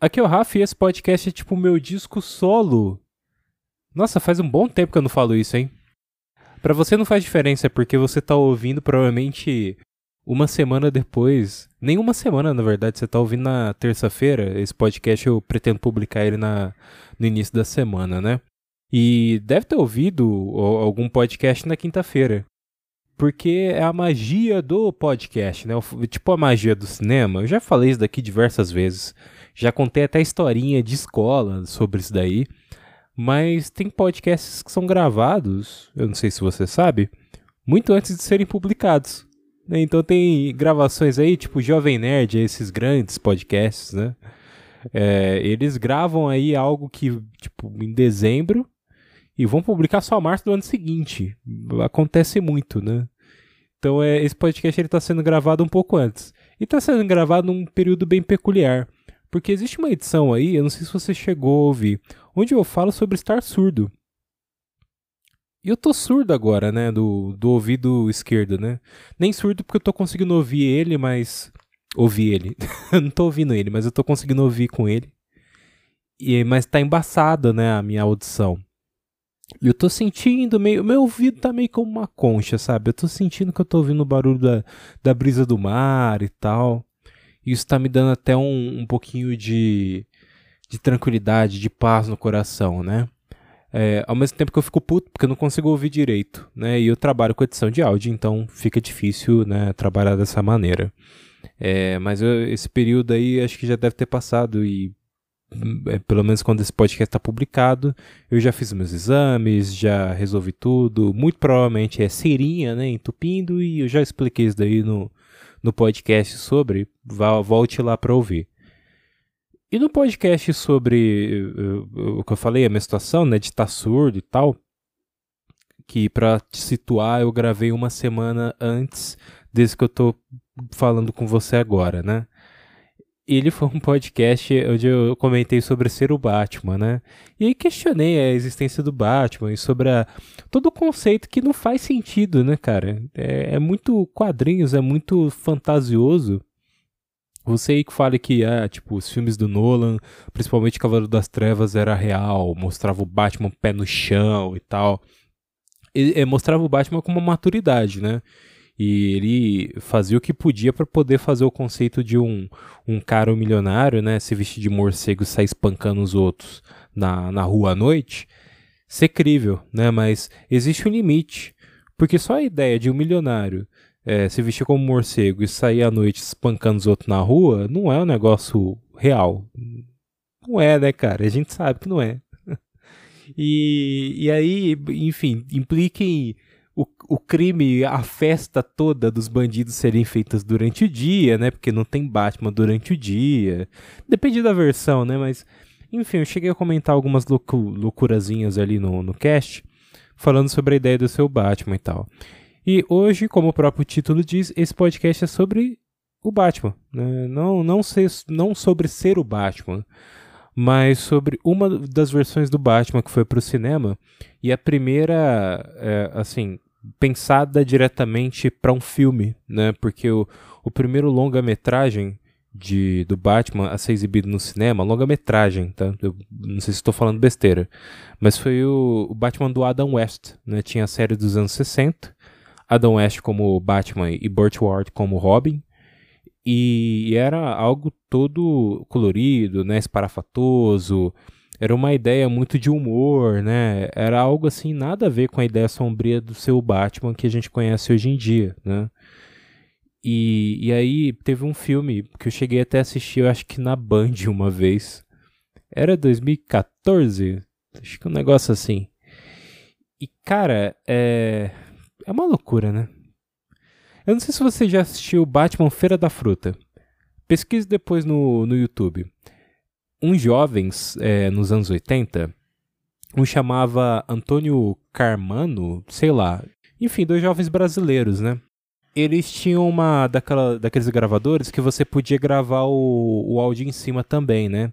Aqui é o Rafa e esse podcast é tipo o meu disco solo. Nossa, faz um bom tempo que eu não falo isso, hein? Pra você não faz diferença, porque você tá ouvindo provavelmente uma semana depois. Nem uma semana, na verdade. Você tá ouvindo na terça-feira. Esse podcast eu pretendo publicar ele na, no início da semana, né? E deve ter ouvido algum podcast na quinta-feira. Porque é a magia do podcast, né? Tipo a magia do cinema. Eu já falei isso daqui diversas vezes. Já contei até historinha de escola sobre isso daí. Mas tem podcasts que são gravados, eu não sei se você sabe, muito antes de serem publicados. Né? Então tem gravações aí, tipo Jovem Nerd, esses grandes podcasts, né? É, eles gravam aí algo que, tipo, em dezembro e vão publicar só março do ano seguinte. Acontece muito, né? Então é, esse podcast ele está sendo gravado um pouco antes. E está sendo gravado num período bem peculiar. Porque existe uma edição aí, eu não sei se você chegou a ouvir, onde eu falo sobre estar surdo. E eu tô surdo agora, né, do, do ouvido esquerdo, né? Nem surdo porque eu tô conseguindo ouvir ele, mas... Ouvir ele. não tô ouvindo ele, mas eu tô conseguindo ouvir com ele. E, mas tá embaçada, né, a minha audição. E eu tô sentindo meio. Meu ouvido tá meio como uma concha, sabe? Eu tô sentindo que eu tô ouvindo o barulho da, da brisa do mar e tal. Isso está me dando até um, um pouquinho de, de tranquilidade, de paz no coração, né? É, ao mesmo tempo que eu fico puto porque eu não consigo ouvir direito, né? E eu trabalho com edição de áudio, então fica difícil, né, trabalhar dessa maneira. É, mas eu, esse período aí acho que já deve ter passado e é, pelo menos quando esse podcast está publicado, eu já fiz meus exames, já resolvi tudo. Muito provavelmente é serinha, né, entupindo e eu já expliquei isso daí no, no podcast sobre, vá, volte lá para ouvir. E no podcast sobre uh, o que eu falei, a minha situação, né, de estar surdo e tal, que para te situar, eu gravei uma semana antes desse que eu tô falando com você agora, né? Ele foi um podcast onde eu comentei sobre ser o Batman, né? E aí questionei a existência do Batman e sobre a, todo o conceito que não faz sentido, né, cara? É, é muito quadrinhos, é muito fantasioso. Você aí que fala que, ah, tipo, os filmes do Nolan, principalmente Cavaleiro das Trevas, era real, mostrava o Batman pé no chão e tal. E, é, mostrava o Batman com uma maturidade, né? E ele fazia o que podia para poder fazer o conceito de um, um cara milionário, né, se vestir de morcego e sair espancando os outros na, na rua à noite, ser crível, né, mas existe um limite, porque só a ideia de um milionário é, se vestir como morcego e sair à noite espancando os outros na rua não é um negócio real. Não é, né, cara? A gente sabe que não é. e, e aí, enfim, implica em o, o crime, a festa toda dos bandidos serem feitas durante o dia, né? Porque não tem Batman durante o dia. Depende da versão, né? Mas, enfim, eu cheguei a comentar algumas loucu loucurazinhas ali no, no cast, falando sobre a ideia do seu Batman e tal. E hoje, como o próprio título diz, esse podcast é sobre o Batman. Né? Não, não, ser, não sobre ser o Batman, mas sobre uma das versões do Batman que foi para o cinema. E a primeira, é, assim, pensada diretamente para um filme, né? Porque o, o primeiro longa-metragem de do Batman a ser exibido no cinema, longa-metragem, tá? Eu não sei se estou falando besteira, mas foi o, o, Batman do Adam West, né? Tinha a série dos anos 60, Adam West como Batman e Burt Ward como Robin, e, e era algo todo colorido, né? Esparafatoso, era uma ideia muito de humor, né? Era algo assim, nada a ver com a ideia sombria do seu Batman que a gente conhece hoje em dia, né? E, e aí teve um filme que eu cheguei até a assistir, eu acho que na Band uma vez. Era 2014? Acho que um negócio assim. E, cara, é. É uma loucura, né? Eu não sei se você já assistiu Batman Feira da Fruta. Pesquise depois no, no YouTube uns jovens é, nos anos 80, um chamava Antônio Carmano, sei lá, enfim, dois jovens brasileiros, né? Eles tinham uma daquela, daqueles gravadores que você podia gravar o, o áudio em cima também, né?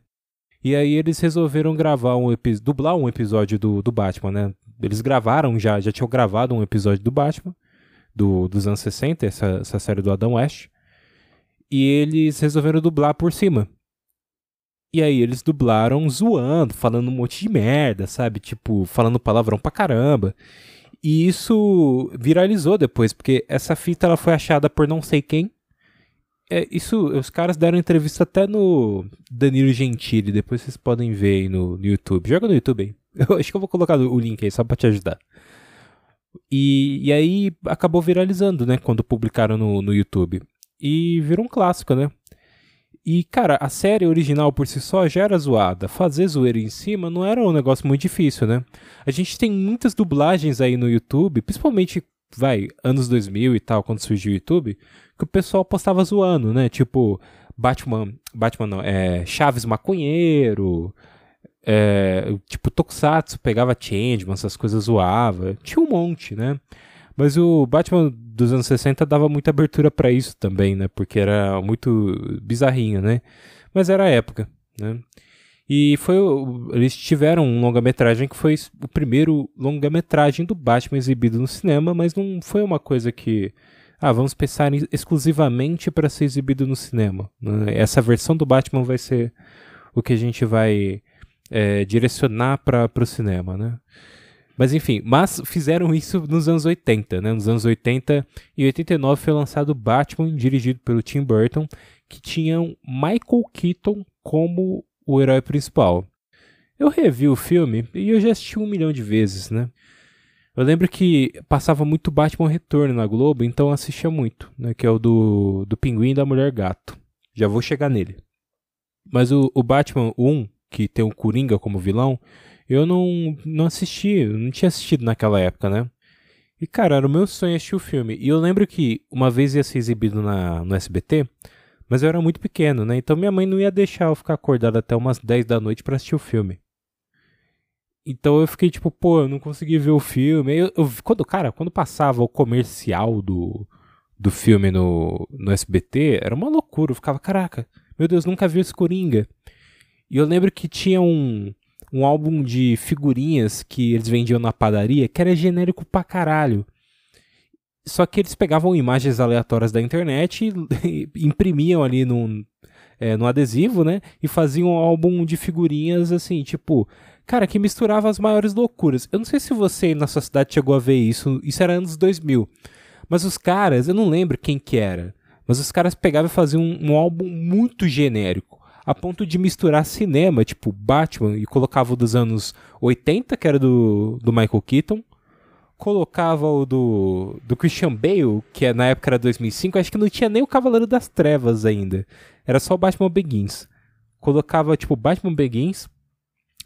E aí eles resolveram gravar um dublar um episódio do, do Batman, né? Eles gravaram já, já tinham gravado um episódio do Batman, do, dos anos 60, essa, essa série do Adam West. E eles resolveram dublar por cima. E aí eles dublaram zoando, falando um monte de merda, sabe? Tipo, falando palavrão pra caramba. E isso viralizou depois, porque essa fita ela foi achada por não sei quem. É, isso, os caras deram entrevista até no Danilo Gentili, depois vocês podem ver aí no, no YouTube. Joga no YouTube aí. Eu acho que eu vou colocar o link aí só pra te ajudar. E, e aí acabou viralizando, né? Quando publicaram no, no YouTube. E virou um clássico, né? E, cara, a série original por si só já era zoada. Fazer zoeira em cima não era um negócio muito difícil, né? A gente tem muitas dublagens aí no YouTube, principalmente, vai, anos 2000 e tal, quando surgiu o YouTube, que o pessoal postava zoando, né? Tipo, Batman, Batman não, é, Chaves Maconheiro, é, tipo, Tokusatsu pegava Changeman, essas coisas zoava. Tinha um monte, né? Mas o Batman dos anos 60 dava muita abertura para isso também, né? Porque era muito bizarrinho, né? Mas era a época, né? E foi eles tiveram um longa-metragem que foi o primeiro longa-metragem do Batman exibido no cinema, mas não foi uma coisa que ah, vamos pensar exclusivamente para ser exibido no cinema. Né? Essa versão do Batman vai ser o que a gente vai é, direcionar para o cinema, né? Mas enfim, mas fizeram isso nos anos 80, né? Nos anos 80 e 89 foi lançado Batman, dirigido pelo Tim Burton, que tinha Michael Keaton como o herói principal. Eu revi o filme e eu já assisti um milhão de vezes, né? Eu lembro que passava muito Batman Retorno na Globo, então eu assistia muito, né? Que é o do, do Pinguim e da Mulher Gato. Já vou chegar nele. Mas o, o Batman 1, que tem o Coringa como vilão, eu não, não assisti, não tinha assistido naquela época, né? E, cara, era o meu sonho assistir o filme. E eu lembro que uma vez ia ser exibido na, no SBT, mas eu era muito pequeno, né? Então minha mãe não ia deixar eu ficar acordado até umas 10 da noite para assistir o filme. Então eu fiquei tipo, pô, eu não consegui ver o filme. Eu, eu, quando, cara, quando passava o comercial do, do filme no, no SBT, era uma loucura. Eu ficava, caraca, meu Deus, nunca vi esse Coringa. E eu lembro que tinha um, um álbum de figurinhas que eles vendiam na padaria que era genérico pra caralho. Só que eles pegavam imagens aleatórias da internet e, imprimiam ali num, é, no adesivo, né? E faziam um álbum de figurinhas assim, tipo, cara, que misturava as maiores loucuras. Eu não sei se você na sua cidade chegou a ver isso, isso era anos 2000. Mas os caras, eu não lembro quem que era, mas os caras pegavam e faziam um, um álbum muito genérico a ponto de misturar cinema, tipo Batman, e colocava o dos anos 80, que era do, do Michael Keaton, colocava o do, do Christian Bale, que é, na época era 2005, acho que não tinha nem o Cavaleiro das Trevas ainda, era só o Batman Begins. Colocava, tipo, Batman Begins,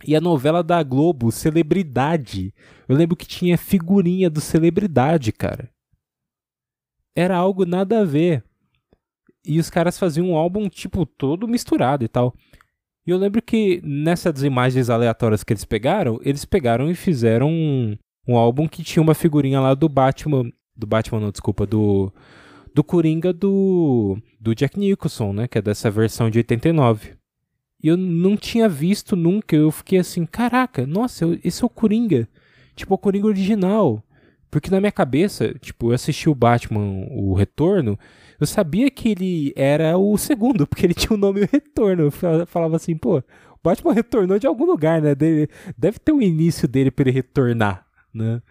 e a novela da Globo, Celebridade. Eu lembro que tinha figurinha do Celebridade, cara. Era algo nada a ver. E os caras faziam um álbum, tipo, todo misturado e tal. E eu lembro que nessas imagens aleatórias que eles pegaram, eles pegaram e fizeram um, um álbum que tinha uma figurinha lá do Batman. Do Batman, não, desculpa, do. Do Coringa do. Do Jack Nicholson, né? Que é dessa versão de 89. E eu não tinha visto nunca. Eu fiquei assim, caraca, nossa, esse é o Coringa. Tipo, o Coringa original. Porque na minha cabeça, tipo, eu assisti o Batman, o Retorno, eu sabia que ele era o segundo, porque ele tinha o nome Retorno. Eu falava assim, pô, o Batman retornou de algum lugar, né? Deve, deve ter um início dele para ele retornar, né?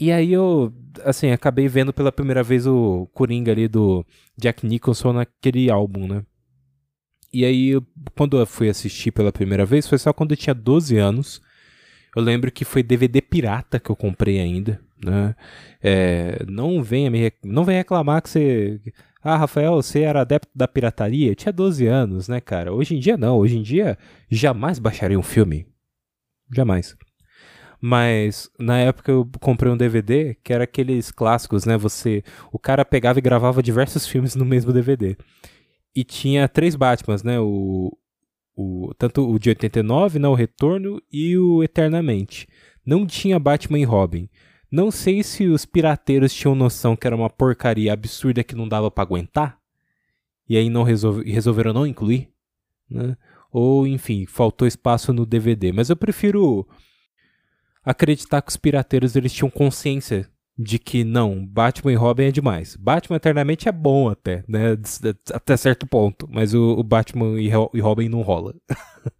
E aí eu, assim, acabei vendo pela primeira vez o Coringa ali do Jack Nicholson naquele álbum, né? E aí, quando eu fui assistir pela primeira vez, foi só quando eu tinha 12 anos. Eu lembro que foi DVD pirata que eu comprei ainda. Né? É, não venha me não venha reclamar que você ah, Rafael, você era adepto da pirataria? Tinha 12 anos, né, cara? Hoje em dia não, hoje em dia jamais baixaria um filme. Jamais. Mas na época eu comprei um DVD que era aqueles clássicos, né? Você, o cara pegava e gravava diversos filmes no mesmo DVD. E tinha três Batmans, né? O, o tanto o de 89, né, o Retorno e o Eternamente. Não tinha Batman e Robin. Não sei se os pirateiros tinham noção que era uma porcaria absurda que não dava para aguentar. E aí não resolve, resolveram não incluir. Né? Ou, enfim, faltou espaço no DVD. Mas eu prefiro acreditar que os pirateiros eles tinham consciência de que não, Batman e Robin é demais. Batman eternamente é bom até, né? Até certo ponto, mas o, o Batman e Robin não rola.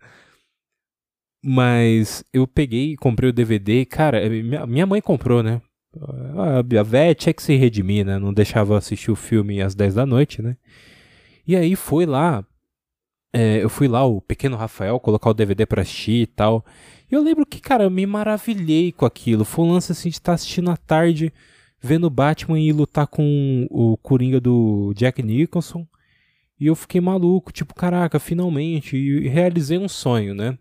mas eu peguei e comprei o DVD, cara, é, minha, mãe comprou, né? A, a véia tinha que se redimir, né? Não deixava assistir o filme às 10 da noite, né? E aí foi lá, é, eu fui lá, o pequeno Rafael, colocar o DVD pra assistir e tal. E eu lembro que, cara, eu me maravilhei com aquilo. Foi um lance assim de estar tá assistindo à tarde, vendo o Batman e lutar com o Coringa do Jack Nicholson. E eu fiquei maluco, tipo, caraca, finalmente. E realizei um sonho, né?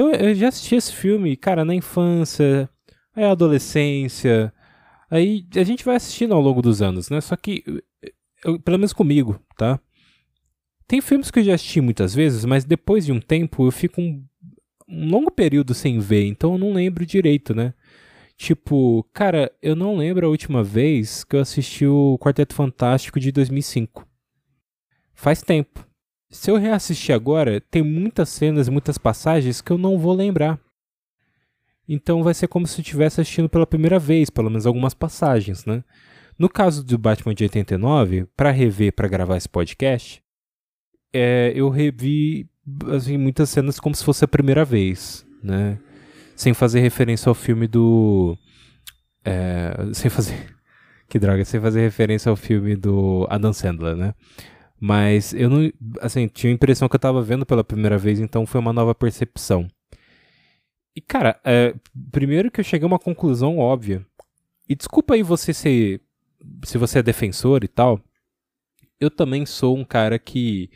Então eu já assisti esse filme, cara, na infância, aí adolescência. Aí a gente vai assistindo ao longo dos anos, né? Só que, eu, pelo menos comigo, tá? Tem filmes que eu já assisti muitas vezes, mas depois de um tempo eu fico um um longo período sem ver, então eu não lembro direito, né? Tipo, cara, eu não lembro a última vez que eu assisti o Quarteto Fantástico de 2005. Faz tempo. Se eu reassistir agora, tem muitas cenas, muitas passagens que eu não vou lembrar. Então vai ser como se eu estivesse assistindo pela primeira vez, pelo menos algumas passagens, né? No caso do Batman de 89, para rever, para gravar esse podcast, é, eu revi assim, muitas cenas como se fosse a primeira vez, né? Sem fazer referência ao filme do. É, sem fazer. Que droga, sem fazer referência ao filme do Adam Sandler, né? Mas eu não. Assim, tinha a impressão que eu tava vendo pela primeira vez, então foi uma nova percepção. E, cara, é, primeiro que eu cheguei a uma conclusão óbvia. E desculpa aí você ser. Se você é defensor e tal. Eu também sou um cara que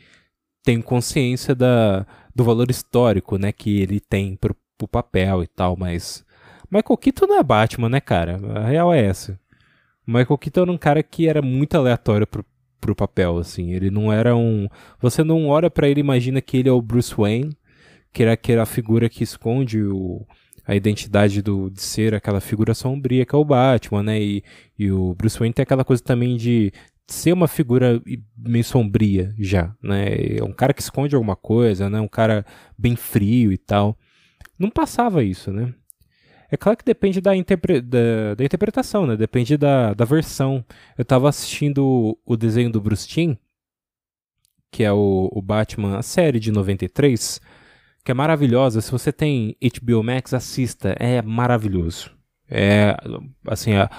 tenho consciência da, do valor histórico, né, que ele tem pro, pro papel e tal, mas Michael Keaton não é Batman, né, cara? A real é essa. Michael Keaton era um cara que era muito aleatório pro, pro papel, assim. Ele não era um... Você não olha para ele e imagina que ele é o Bruce Wayne, que era aquela figura que esconde o, a identidade do, de ser aquela figura sombria que é o Batman, né? E, e o Bruce Wayne tem aquela coisa também de ser uma figura meio sombria já, né? É um cara que esconde alguma coisa, né? Um cara bem frio e tal. Não passava isso, né? É claro que depende da, interpre da, da, interpretação, né? Depende da, da versão. Eu estava assistindo o, desenho do Bruce Timm, que é o, o Batman, a série de 93, que é maravilhosa. Se você tem HBO Max, assista. É maravilhoso. É, assim, a,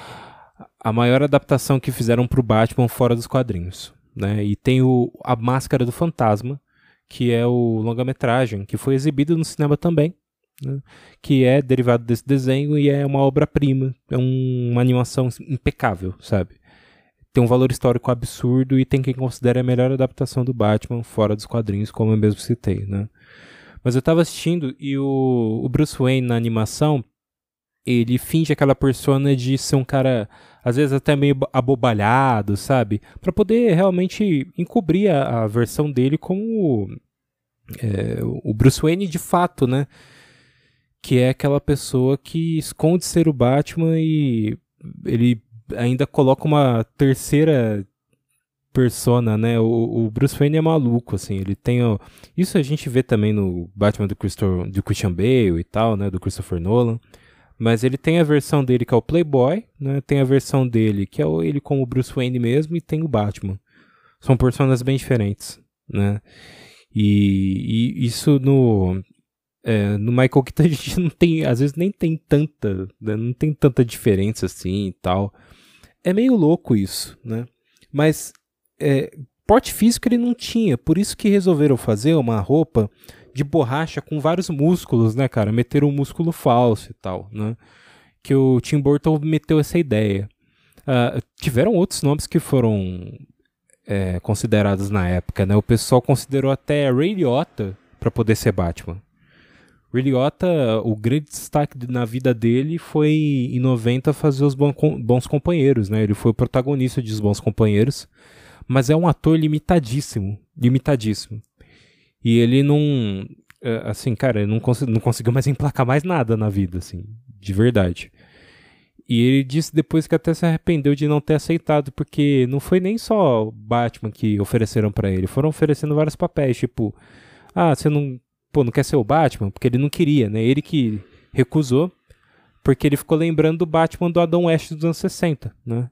a maior adaptação que fizeram para o Batman fora dos quadrinhos. Né? E tem o, a Máscara do Fantasma, que é o longa-metragem, que foi exibido no cinema também, né? que é derivado desse desenho e é uma obra-prima, é um, uma animação impecável, sabe? Tem um valor histórico absurdo e tem quem considere a melhor adaptação do Batman fora dos quadrinhos, como eu mesmo citei, né? Mas eu estava assistindo e o, o Bruce Wayne na animação, ele finge aquela persona de ser um cara às vezes até meio abobalhado, sabe? Para poder realmente encobrir a, a versão dele como é, o Bruce Wayne de fato, né? Que é aquela pessoa que esconde ser o Batman e ele ainda coloca uma terceira persona, né? O, o, Bruce Wayne é maluco, assim. Ele tem. Ó, isso a gente vê também no Batman do, do Christian Bale e tal, né? Do Christopher Nolan. Mas ele tem a versão dele que é o Playboy, né? Tem a versão dele que é ele como Bruce Wayne mesmo e tem o Batman. São personagens bem diferentes, né? E, e isso no é, no Michael Keaton a gente não tem, às vezes nem tem tanta, né? não tem tanta diferença assim e tal. É meio louco isso, né? Mas é, porte físico ele não tinha, por isso que resolveram fazer uma roupa de borracha com vários músculos, né, cara? Meter um músculo falso e tal, né? Que o Tim Burton meteu essa ideia. Uh, tiveram outros nomes que foram é, considerados na época, né? O pessoal considerou até Ray Liotta para poder ser Batman. Ray Liotta, o grande destaque na vida dele foi em 90 fazer os Bons Companheiros, né? Ele foi o protagonista de Os Bons Companheiros, mas é um ator limitadíssimo, limitadíssimo. E ele não. É, assim, cara, ele não, cons não conseguiu mais emplacar mais nada na vida, assim, de verdade. E ele disse depois que até se arrependeu de não ter aceitado, porque não foi nem só o Batman que ofereceram para ele, foram oferecendo vários papéis, tipo, ah, você não, pô, não quer ser o Batman? Porque ele não queria, né? Ele que recusou. porque ele ficou lembrando do Batman do Adam West dos anos 60, né?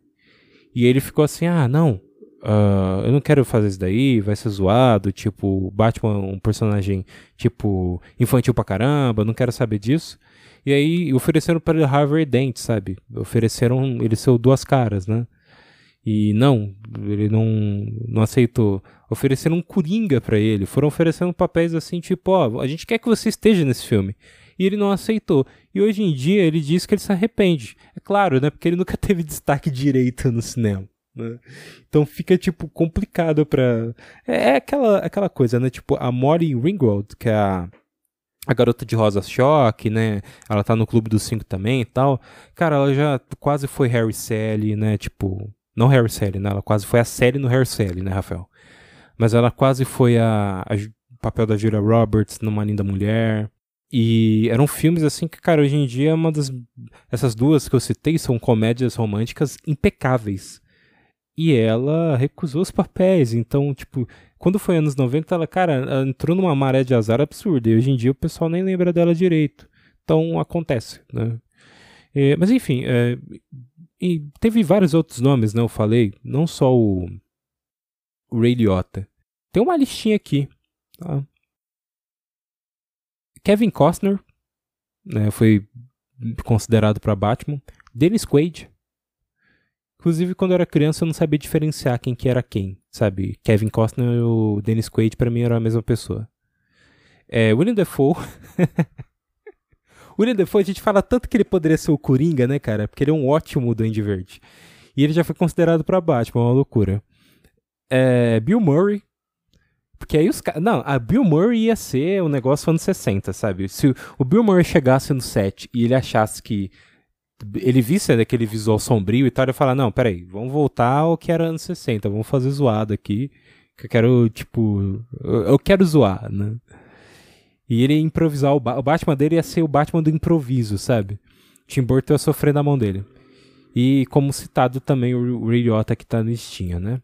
E ele ficou assim, ah, não, Uh, eu não quero fazer isso daí, vai ser zoado, tipo, Batman é um personagem, tipo, infantil pra caramba, não quero saber disso. E aí ofereceram para ele Harvey Dent, sabe? Ofereceram ele seu duas caras, né? E não, ele não, não aceitou. Ofereceram um Coringa para ele, foram oferecendo papéis assim, tipo, ó, a gente quer que você esteja nesse filme. E ele não aceitou. E hoje em dia ele diz que ele se arrepende. É claro, né? Porque ele nunca teve destaque direito no cinema. Né? Então fica, tipo, complicado pra. É, é aquela, aquela coisa, né? Tipo, a Molly Ringwald, que é a, a garota de Rosa Choque, né? Ela tá no Clube dos Cinco também e tal. Cara, ela já quase foi Harry Sally, né? Tipo, não Harry Sally, né? Ela quase foi a Sally no Harry Sally, né, Rafael? Mas ela quase foi a, a papel da Julia Roberts numa Linda Mulher. E eram filmes assim que, cara, hoje em dia é uma das. Essas duas que eu citei são comédias românticas impecáveis. E ela recusou os papéis. Então, tipo, quando foi anos 90, ela, cara, ela entrou numa maré de azar absurda. E hoje em dia o pessoal nem lembra dela direito. Então acontece, né? É, mas enfim, é, e teve vários outros nomes, né? Eu falei, não só o, o Ray Liotta. Tem uma listinha aqui. Tá? Kevin Costner né, foi considerado para Batman. Dennis Quaid, Inclusive, quando eu era criança, eu não sabia diferenciar quem que era quem, sabe? Kevin Costner e o Dennis Quaid, para mim, eram a mesma pessoa. É, William Defoe... William Defoe, a gente fala tanto que ele poderia ser o Coringa, né, cara? Porque ele é um ótimo Duende Verde. E ele já foi considerado para Batman, uma loucura. É, Bill Murray. Porque aí os caras. Não, a Bill Murray ia ser um negócio anos 60, sabe? Se o Bill Murray chegasse no set e ele achasse que ele visse daquele visual sombrio e tal, ele fala, não, peraí, vamos voltar ao que era anos 60, vamos fazer zoado aqui, que eu quero, tipo, eu, quero zoar, né? E ele ia improvisar, o, ba o Batman dele ia ser o Batman do improviso, sabe? Tim Burton ia sofrer na mão dele. E como citado também o Ray Liotta que tá no Steam, né?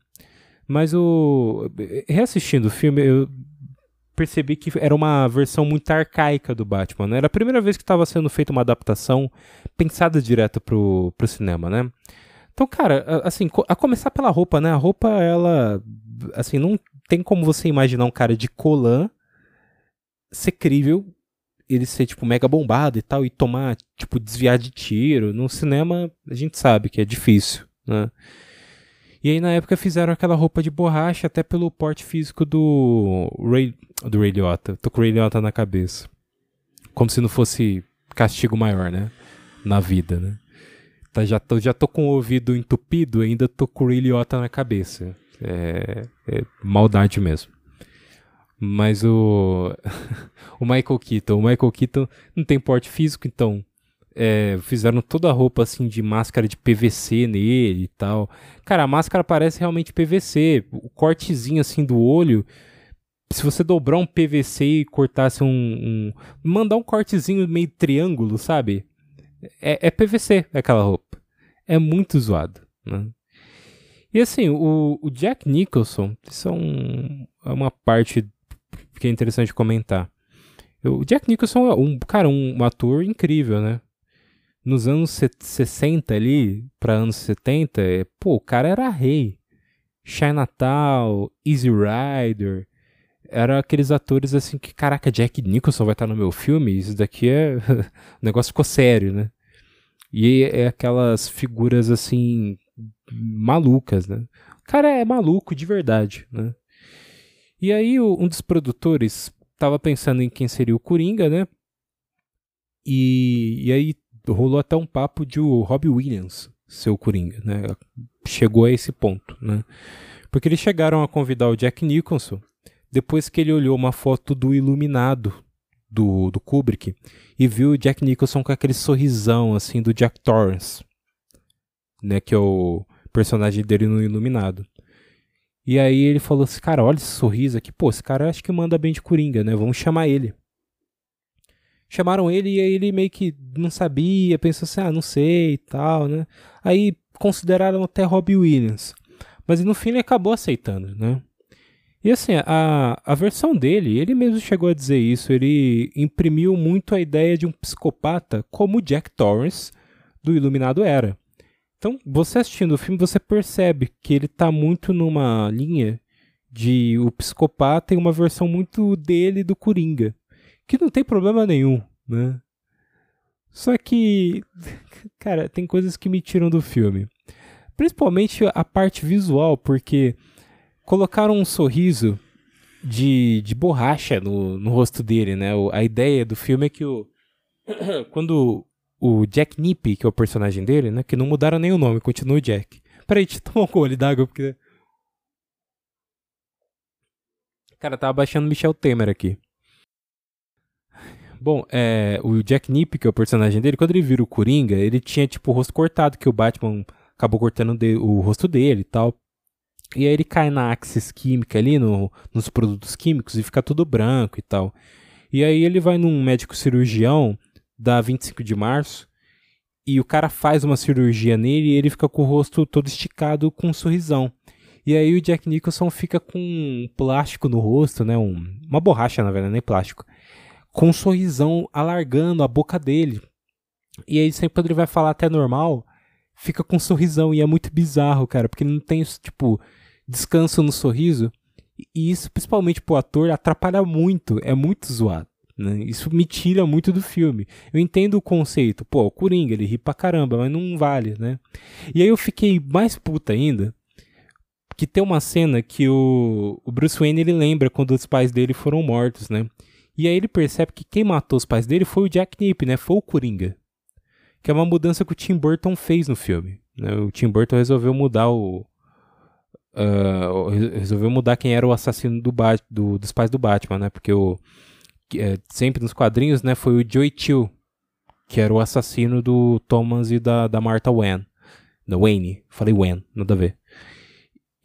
Mas o... Reassistindo o filme, eu percebi que era uma versão muito arcaica do Batman. Né? Era a primeira vez que estava sendo feita uma adaptação pensada direto pro, pro cinema, né? Então, cara, assim, a começar pela roupa, né? A roupa, ela, assim, não tem como você imaginar um cara de colã ser crível, ele ser, tipo, mega bombado e tal, e tomar, tipo, desviar de tiro. No cinema, a gente sabe que é difícil, né? E aí na época fizeram aquela roupa de borracha até pelo porte físico do Ray, do Ray Liotta. Tô com o Ray Liotta na cabeça. Como se não fosse castigo maior, né? Na vida, né? Tá, já, tô, já tô com o ouvido entupido, ainda tô com o Ray Liotta na cabeça. É, é maldade mesmo. Mas o, o Michael Keaton, o Michael Keaton não tem porte físico, então é, fizeram toda a roupa assim de máscara de PVC nele e tal. Cara, a máscara parece realmente PVC. O cortezinho assim do olho. Se você dobrar um PVC e cortasse um, um mandar um cortezinho meio triângulo, sabe? É, é PVC aquela roupa. É muito zoado, né? E assim, o, o Jack Nicholson, isso é, um, é uma parte que é interessante comentar. O Jack Nicholson é um, cara, um ator incrível, né? nos anos 60 ali, para anos 70, é, pô, o cara era rei. Chinatown, Easy Rider, eram aqueles atores assim que, caraca, Jack Nicholson vai estar no meu filme, isso daqui é. o negócio ficou sério, né? E é aquelas figuras assim, malucas, né? O cara é maluco de verdade, né? E aí um dos produtores tava pensando em quem seria o Coringa, né? E, e aí rolou até um papo de o Robbie Williams ser o Coringa, né? Chegou a esse ponto, né? Porque eles chegaram a convidar o Jack Nicholson depois que ele olhou uma foto do Iluminado do, do Kubrick e viu o Jack Nicholson com aquele sorrisão assim do Jack Torrance, né? Que é o personagem dele no Iluminado. E aí ele falou assim, cara, olha esse sorriso aqui, pô, esse cara acho que manda bem de Coringa, né? Vamos chamar ele chamaram ele e aí ele meio que não sabia, pensou assim, ah, não sei e tal, né? Aí consideraram até Robbie Williams. Mas no fim ele acabou aceitando, né? E assim, a, a versão dele, ele mesmo chegou a dizer isso, ele imprimiu muito a ideia de um psicopata como Jack Torrance do Iluminado era. Então, você assistindo o filme, você percebe que ele está muito numa linha de o psicopata e uma versão muito dele do Coringa, que não tem problema nenhum, né? Só que, cara, tem coisas que me tiram do filme. Principalmente a parte visual, porque colocaram um sorriso de, de borracha no, no rosto dele, né? O, a ideia do filme é que o, quando o Jack Nippy, que é o personagem dele, né? Que não mudaram nem o nome, continua o Jack. Peraí, deixa eu tomar um gole d'água, porque... Cara, tava baixando Michel Temer aqui. Bom, é, o Jack Nip, que é o personagem dele, quando ele vira o Coringa, ele tinha, tipo, o rosto cortado, que o Batman acabou cortando de, o rosto dele e tal. E aí ele cai na axis química ali, no, nos produtos químicos, e fica tudo branco e tal. E aí ele vai num médico cirurgião da 25 de março, e o cara faz uma cirurgia nele e ele fica com o rosto todo esticado com um sorrisão. E aí o Jack Nicholson fica com um plástico no rosto, né? Um, uma borracha, na verdade, nem plástico com um sorrisão alargando a boca dele. E aí sempre quando ele vai falar até normal, fica com um sorrisão. E é muito bizarro, cara, porque ele não tem, tipo, descanso no sorriso. E isso, principalmente pro ator, atrapalha muito. É muito zoado. Né? Isso me tira muito do filme. Eu entendo o conceito. Pô, o Coringa, ele ri pra caramba, mas não vale, né? E aí eu fiquei mais puta ainda. Que tem uma cena que o, o Bruce Wayne ele lembra quando os pais dele foram mortos, né? E aí ele percebe que quem matou os pais dele foi o Jack Nip, né? Foi o Coringa. Que é uma mudança que o Tim Burton fez no filme. Né? O Tim Burton resolveu mudar o. Uh, resolveu mudar quem era o assassino do, do dos pais do Batman, né? Porque o. É, sempre nos quadrinhos, né? Foi o Joey Chill, que era o assassino do Thomas e da, da Martha Wayne. Da Wayne. Falei Wayne, nada a ver.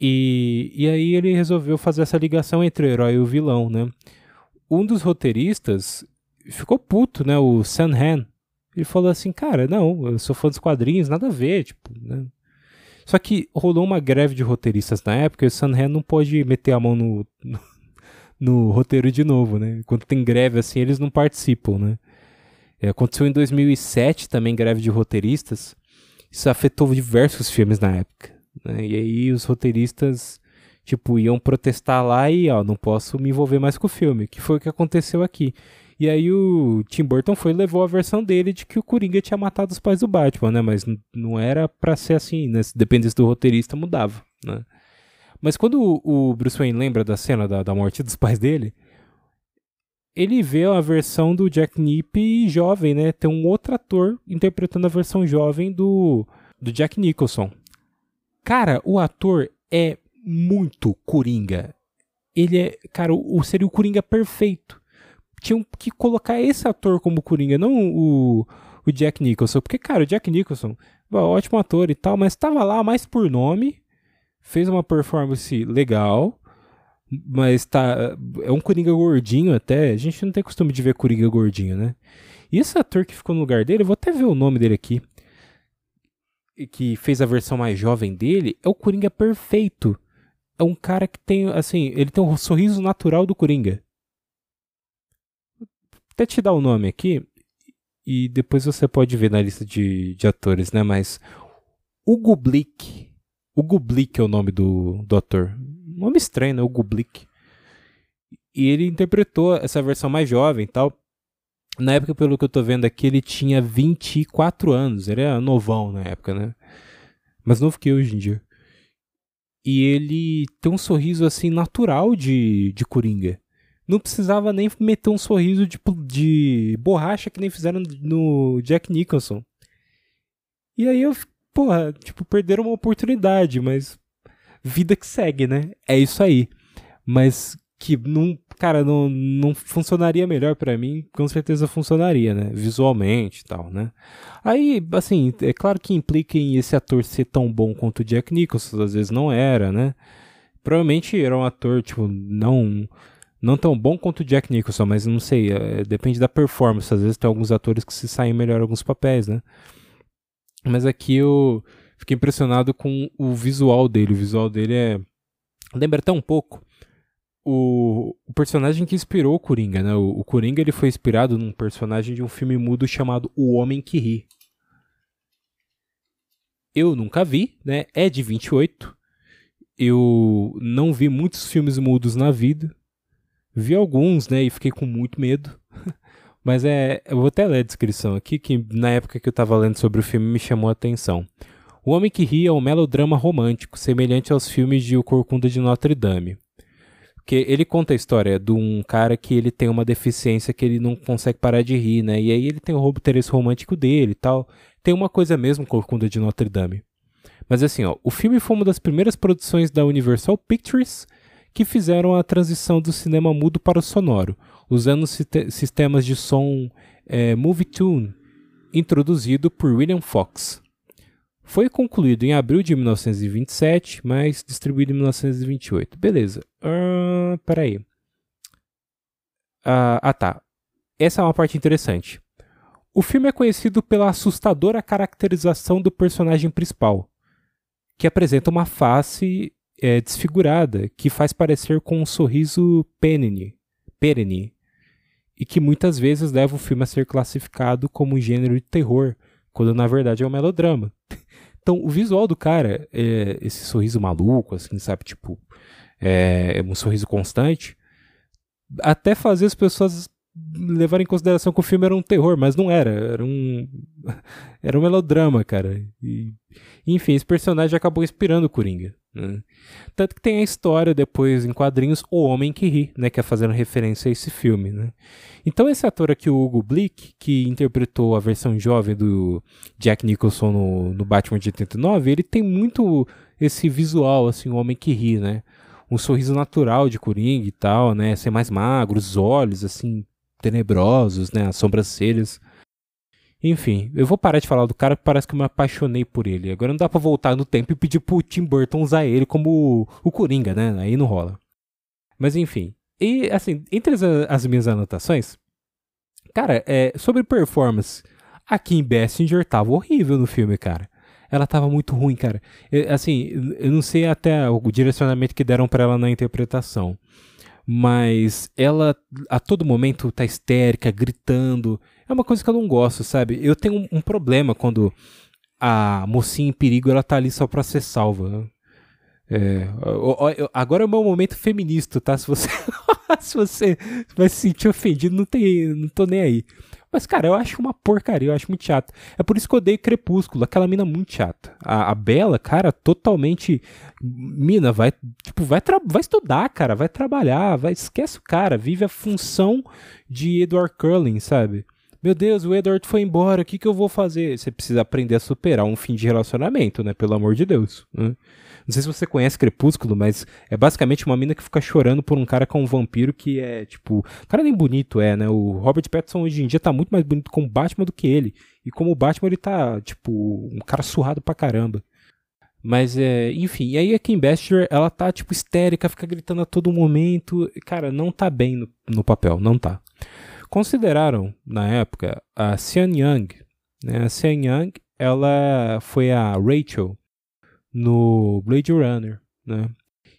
E, e aí ele resolveu fazer essa ligação entre o herói e o vilão, né? um dos roteiristas ficou puto, né? O Sam Han. Ele falou assim, cara, não, eu sou fã dos quadrinhos, nada a ver, tipo, né? Só que rolou uma greve de roteiristas na época e o Sam Han não pode meter a mão no, no, no, roteiro de novo, né? Quando tem greve assim, eles não participam, né? É, aconteceu em 2007 também greve de roteiristas. Isso afetou diversos filmes na época. Né? E aí os roteiristas tipo, iam protestar lá e, ó, não posso me envolver mais com o filme, que foi o que aconteceu aqui. E aí o Tim Burton foi e levou a versão dele de que o Coringa tinha matado os pais do Batman, né? Mas não era para ser assim, né? Se do roteirista, mudava, né? Mas quando o, Bruce Wayne lembra da cena da, da morte dos pais dele, ele vê a versão do Jack Nip jovem, né? Tem um outro ator interpretando a versão jovem do, do Jack Nicholson. Cara, o ator é muito Coringa. Ele é, cara, o, seria o Coringa perfeito. Tinham que colocar esse ator como Coringa, não o, o Jack Nicholson. Porque, cara, o Jack Nicholson, ótimo ator e tal, mas estava lá mais por nome, fez uma performance legal, mas tá. É um Coringa gordinho até. A gente não tem costume de ver Coringa gordinho, né? E esse ator que ficou no lugar dele, eu vou até ver o nome dele aqui. Que fez a versão mais jovem dele, é o Coringa perfeito é um cara que tem, assim, ele tem um sorriso natural do Coringa. Até te dar o nome aqui, e depois você pode ver na lista de, de atores, né? Mas Hugo Blick. Hugo Blick é o nome do, do ator. Nome estranho, né? Hugo Blick. E ele interpretou essa versão mais jovem e tal. Na época, pelo que eu tô vendo aqui, ele tinha 24 anos. Ele era novão na época, né? Mas novo que eu hoje em dia. E ele tem um sorriso assim natural de, de Coringa. Não precisava nem meter um sorriso de, de borracha que nem fizeram no Jack Nicholson. E aí eu, porra, tipo, perderam uma oportunidade, mas vida que segue, né? É isso aí. Mas que não, cara, não, não funcionaria melhor para mim, com certeza funcionaria, né? Visualmente e tal, né? Aí, assim, é claro que implica em esse ator ser tão bom quanto o Jack Nicholson, às vezes não era, né? Provavelmente era um ator, tipo, não não tão bom quanto o Jack Nicholson, mas não sei, é, depende da performance. Às vezes tem alguns atores que se saem melhor em alguns papéis, né? Mas aqui eu fiquei impressionado com o visual dele. O visual dele é lembra até um pouco o, o personagem que inspirou o Coringa, né? O, o Coringa ele foi inspirado num personagem de um filme mudo chamado O Homem que Ri. Eu nunca vi, né? É de 28. Eu não vi muitos filmes mudos na vida. Vi alguns, né? E fiquei com muito medo. Mas é. Eu vou até ler a descrição aqui, que na época que eu tava lendo sobre o filme me chamou a atenção. O Homem que Ri é um melodrama romântico, semelhante aos filmes de O Corcunda de Notre Dame. Porque ele conta a história de um cara que ele tem uma deficiência que ele não consegue parar de rir, né? E aí ele tem o roubo interesse romântico dele e tal. Tem uma coisa mesmo com Corcunda de Notre Dame. Mas assim, ó, o filme foi uma das primeiras produções da Universal Pictures que fizeram a transição do cinema mudo para o sonoro, usando sistemas de som é, Tune, introduzido por William Fox. Foi concluído em abril de 1927, mas distribuído em 1928. Beleza. Uh, peraí. Uh, ah, tá. Essa é uma parte interessante. O filme é conhecido pela assustadora caracterização do personagem principal, que apresenta uma face é, desfigurada que faz parecer com um sorriso perene, perene e que muitas vezes leva o filme a ser classificado como um gênero de terror, quando na verdade é um melodrama. Então, o visual do cara, é esse sorriso maluco, assim, sabe? Tipo, é, é um sorriso constante. Até fazer as pessoas levarem em consideração que o filme era um terror, mas não era. Era um. Era um melodrama, cara. E, enfim, esse personagem acabou inspirando o Coringa. Né? Tanto que tem a história depois em quadrinhos O Homem que Ri, né? Que é fazendo referência a esse filme, né? Então esse ator aqui, o Hugo Blick, que interpretou a versão jovem do Jack Nicholson no, no Batman de 89, ele tem muito esse visual, assim, o Homem que Ri, né? Um sorriso natural de Coringa e tal, né? Ser mais magro, os olhos, assim, tenebrosos, né? As sobrancelhas. Enfim, eu vou parar de falar do cara parece que eu me apaixonei por ele. Agora não dá pra voltar no tempo e pedir pro Tim Burton usar ele como o, Coringa, né? Aí não rola. Mas enfim. E, assim, entre as, as minhas anotações, cara, é, sobre performance, a Kim Basinger tava horrível no filme, cara. Ela tava muito ruim, cara. Assim, eu não sei até o direcionamento que deram para ela na interpretação mas ela a todo momento tá histérica, gritando. É uma coisa que eu não gosto, sabe? Eu tenho um, um problema quando a mocinha em perigo ela tá ali só pra ser salva. É, agora é o meu momento feminista, tá? Se você, se você vai se sentir ofendido, não, tem, não tô nem aí. Mas, cara, eu acho uma porcaria, eu acho muito chato. É por isso que eu odeio Crepúsculo, aquela mina muito chata. A, a Bela, cara, totalmente. Mina, vai, tipo, vai, vai estudar, cara, vai trabalhar, vai, esquece o cara, vive a função de Edward Cullen, sabe? Meu Deus, o Edward foi embora, o que, que eu vou fazer? Você precisa aprender a superar um fim de relacionamento, né? Pelo amor de Deus. Né? Não sei se você conhece Crepúsculo, mas é basicamente uma mina que fica chorando por um cara com um vampiro que é, tipo. O cara nem bonito é, né? O Robert Pattinson hoje em dia tá muito mais bonito como Batman do que ele. E como Batman ele tá, tipo, um cara surrado pra caramba. Mas, é, enfim, e aí a Kim Basinger, ela tá, tipo, histérica, fica gritando a todo momento. Cara, não tá bem no, no papel, não tá. Consideraram, na época, a Sean Young. Né? A Sean Young, ela foi a Rachel no Blade Runner, né?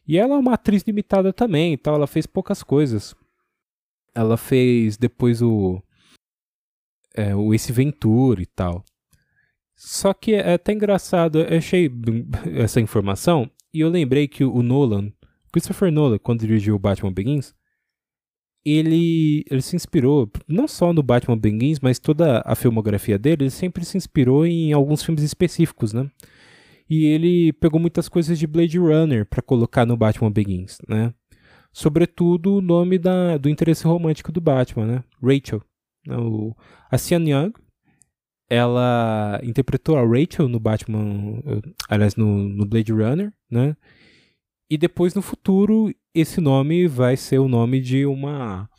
E ela é uma atriz limitada também, então ela fez poucas coisas. Ela fez depois o é, o Ace Ventura e tal. Só que é até engraçado, eu achei essa informação e eu lembrei que o Nolan, Christopher Nolan, quando dirigiu o Batman Begins, ele, ele se inspirou não só no Batman Begins, mas toda a filmografia dele, ele sempre se inspirou em alguns filmes específicos, né? E ele pegou muitas coisas de Blade Runner para colocar no Batman Begins, né? Sobretudo o nome da, do interesse romântico do Batman, né? Rachel. Né? O, a Sian Young, ela interpretou a Rachel no Batman, aliás, no, no Blade Runner, né? E depois no futuro esse nome vai ser o nome de uma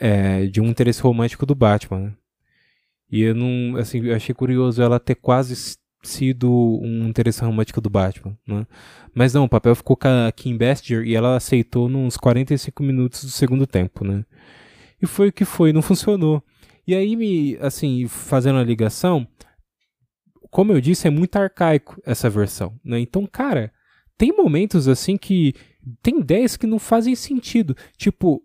é, de um interesse romântico do Batman. Né? E eu não, assim, eu achei curioso ela ter quase sido um interesse romântico do Batman, né? Mas não, o papel ficou com a Kim Basinger e ela aceitou nos 45 minutos do segundo tempo, né? E foi o que foi, não funcionou. E aí, me, assim, fazendo a ligação, como eu disse, é muito arcaico essa versão, né? Então, cara, tem momentos assim que tem ideias que não fazem sentido. Tipo,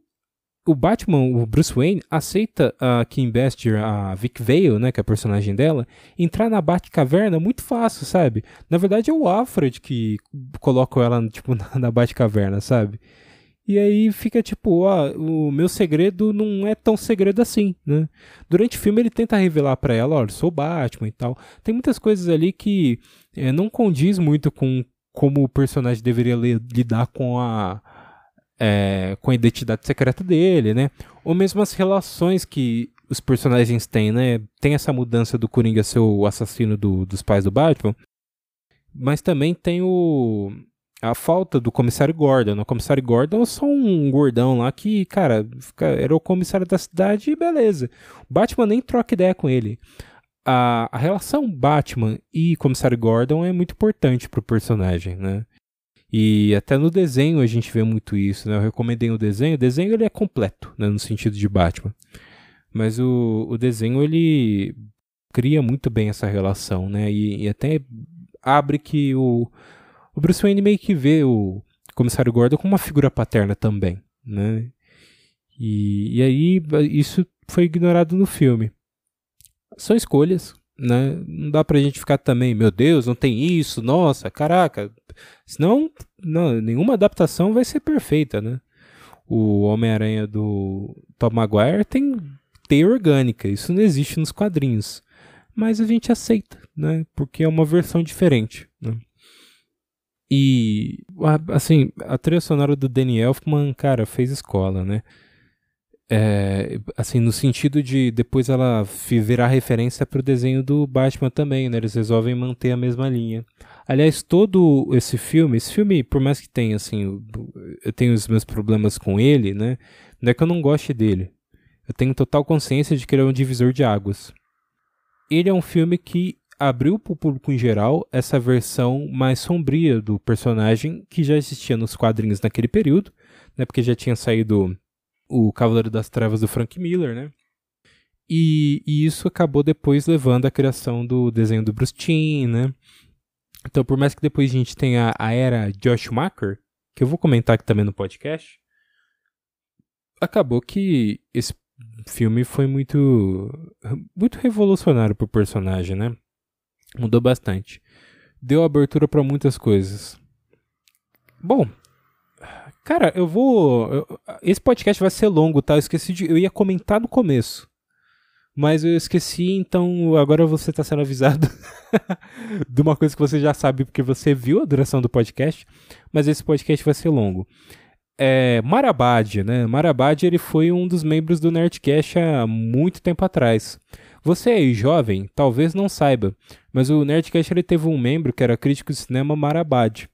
o Batman, o Bruce Wayne, aceita a Kim Basinger, a Vic Vale, né, que é a personagem dela, entrar na Batcaverna muito fácil, sabe? Na verdade é o Alfred que coloca ela, tipo, na, na Batcaverna, sabe? E aí fica tipo, ó, o meu segredo não é tão segredo assim, né? Durante o filme ele tenta revelar para ela, olha, sou Batman e tal. Tem muitas coisas ali que é, não condiz muito com como o personagem deveria lidar com a é, com a identidade secreta dele, né? Ou mesmo as relações que os personagens têm, né? Tem essa mudança do Coringa ser o assassino do, dos pais do Batman, mas também tem o a falta do comissário Gordon. O comissário Gordon é só um gordão lá que, cara, era o comissário da cidade e beleza. O Batman nem troca ideia com ele. A, a relação Batman e comissário Gordon é muito importante pro personagem, né? E até no desenho a gente vê muito isso, né? Eu recomendei o desenho. O desenho ele é completo, né? No sentido de Batman. Mas o, o desenho ele cria muito bem essa relação, né? E, e até abre que o, o Bruce Wayne meio que vê o comissário Gordon como uma figura paterna também, né? E, e aí isso foi ignorado no filme. São escolhas, né? Não dá pra gente ficar também, meu Deus, não tem isso, nossa, caraca, Senão, não, nenhuma adaptação vai ser perfeita, né? O Homem-Aranha do Tom Maguire tem teia orgânica, isso não existe nos quadrinhos. Mas a gente aceita, né? Porque é uma versão diferente, né? E, assim, a trilha sonora do Danny Elfman, cara, fez escola, né? É, assim, no sentido de depois ela virar referência para o desenho do Batman também, né? Eles resolvem manter a mesma linha. Aliás, todo esse filme, esse filme, por mais que tenha, assim, eu tenho os meus problemas com ele, né? Não é que eu não goste dele. Eu tenho total consciência de que ele é um divisor de águas. Ele é um filme que abriu para o público em geral essa versão mais sombria do personagem que já existia nos quadrinhos naquele período, né? Porque já tinha saído o Cavaleiro das Trevas do Frank Miller, né? E, e, isso acabou depois levando à criação do desenho do Bruce Timm, né? Então, por mais que depois a gente tenha a era Josh Schumacher, que eu vou comentar aqui também no podcast, acabou que esse filme foi muito muito revolucionário pro personagem, né? Mudou bastante. Deu abertura para muitas coisas. Bom, cara, eu vou. Esse podcast vai ser longo, tá? Eu esqueci de. Eu ia comentar no começo mas eu esqueci, então agora você está sendo avisado de uma coisa que você já sabe porque você viu a duração do podcast, mas esse podcast vai ser longo. É, Marabad, né? Marabad ele foi um dos membros do Nerdcast há muito tempo atrás. Você aí, jovem, talvez não saiba, mas o Nerdcast ele teve um membro que era crítico de cinema Marabad.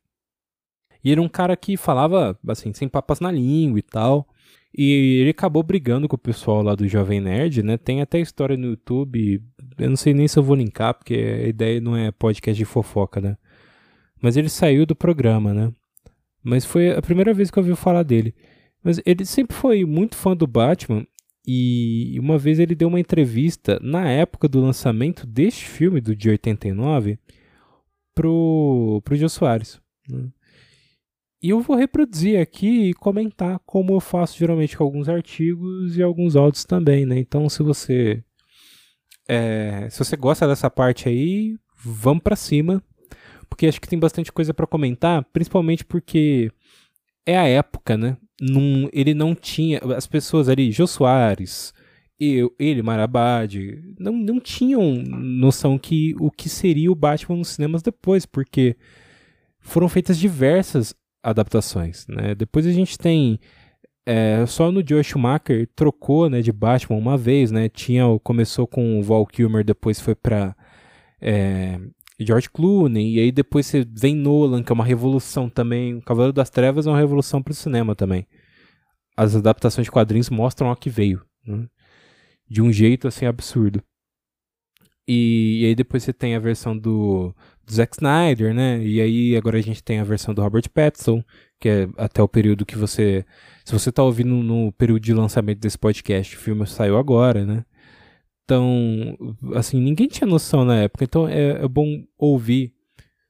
E era um cara que falava, assim, sem papas na língua e tal. E ele acabou brigando com o pessoal lá do Jovem Nerd, né? Tem até história no YouTube. Eu não sei nem se eu vou linkar, porque a ideia não é podcast de fofoca, né? Mas ele saiu do programa, né? Mas foi a primeira vez que eu ouvi falar dele. Mas ele sempre foi muito fã do Batman. E uma vez ele deu uma entrevista na época do lançamento deste filme, do de 89, pro, pro Jô Soares. Né? E eu vou reproduzir aqui e comentar como eu faço geralmente com alguns artigos e alguns áudios também, né? Então, se você é, se você gosta dessa parte aí, vamos para cima, porque acho que tem bastante coisa para comentar, principalmente porque é a época, né? Num, ele não tinha as pessoas ali, Jô Soares, eu, ele, Marabad, não, não tinham noção que o que seria o Batman nos cinemas depois, porque foram feitas diversas adaptações, né? Depois a gente tem é, só no Joe Schumacher trocou, né, de Batman uma vez, né? Tinha começou com o Val Kilmer, depois foi para é, George Clooney e aí depois você vem Nolan, que é uma revolução também. O Cavaleiro das Trevas é uma revolução para o cinema também. As adaptações de quadrinhos mostram o que veio, né? de um jeito assim absurdo. E, e, aí depois você tem a versão do, do Zack Snyder, né? E aí agora a gente tem a versão do Robert Pattinson, que é até o período que você... Se você tá ouvindo no período de lançamento desse podcast, o filme saiu agora, né? Então, assim, ninguém tinha noção na época. Então é, é bom ouvir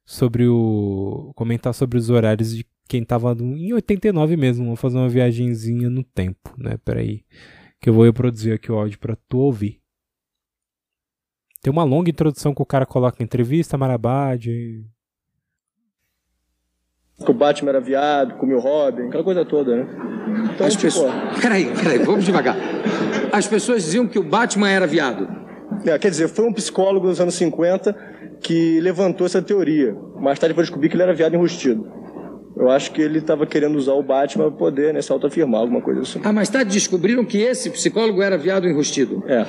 sobre o... comentar sobre os horários de quem tava no, em 89 mesmo. Vou fazer uma viagenzinha no tempo, né? Peraí. Que eu vou reproduzir aqui o áudio pra tu ouvir. Tem uma longa introdução que o cara coloca entrevista, Marabad. Que o Batman era viado, comeu Robin, aquela coisa toda, né? Então, As tipo, pessoas... Peraí, peraí, vamos devagar. As pessoas diziam que o Batman era viado. É, quer dizer, foi um psicólogo dos anos 50 que levantou essa teoria. Mais tarde eu descobri que ele era viado enrustido. Eu acho que ele estava querendo usar o Batman para poder né, se autoafirmar, alguma coisa assim. Ah, mais tarde descobriram que esse psicólogo era viado enrustido. É.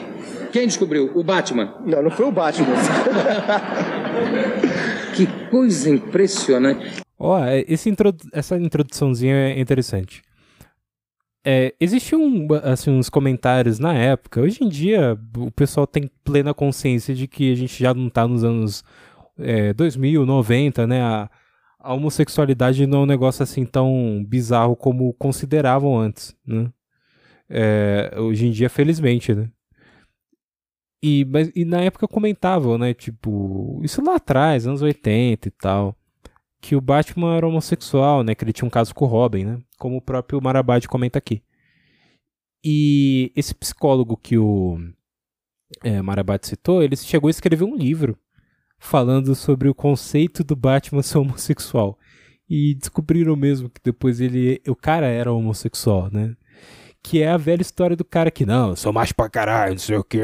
Quem descobriu? O Batman? Não, não foi o Batman. que coisa impressionante. Ó, oh, introdu essa introduçãozinha é interessante. É, existiam assim, uns comentários na época. Hoje em dia, o pessoal tem plena consciência de que a gente já não está nos anos é, 2000, 90, né? A, a, homossexualidade não é um negócio assim tão bizarro como consideravam antes, né? É, hoje em dia, felizmente, né? E, mas, e na época comentavam, né? Tipo, isso lá atrás, anos 80 e tal que o Batman era homossexual, né? Que ele tinha um caso com o Robin, né? Como o próprio Marabad comenta aqui. E esse psicólogo que o é, Marabad citou, ele chegou a escrever um livro falando sobre o conceito do Batman ser homossexual. E descobriram mesmo que depois ele, o cara era homossexual, né? que é a velha história do cara que, não, eu sou macho pra caralho, não sei o que.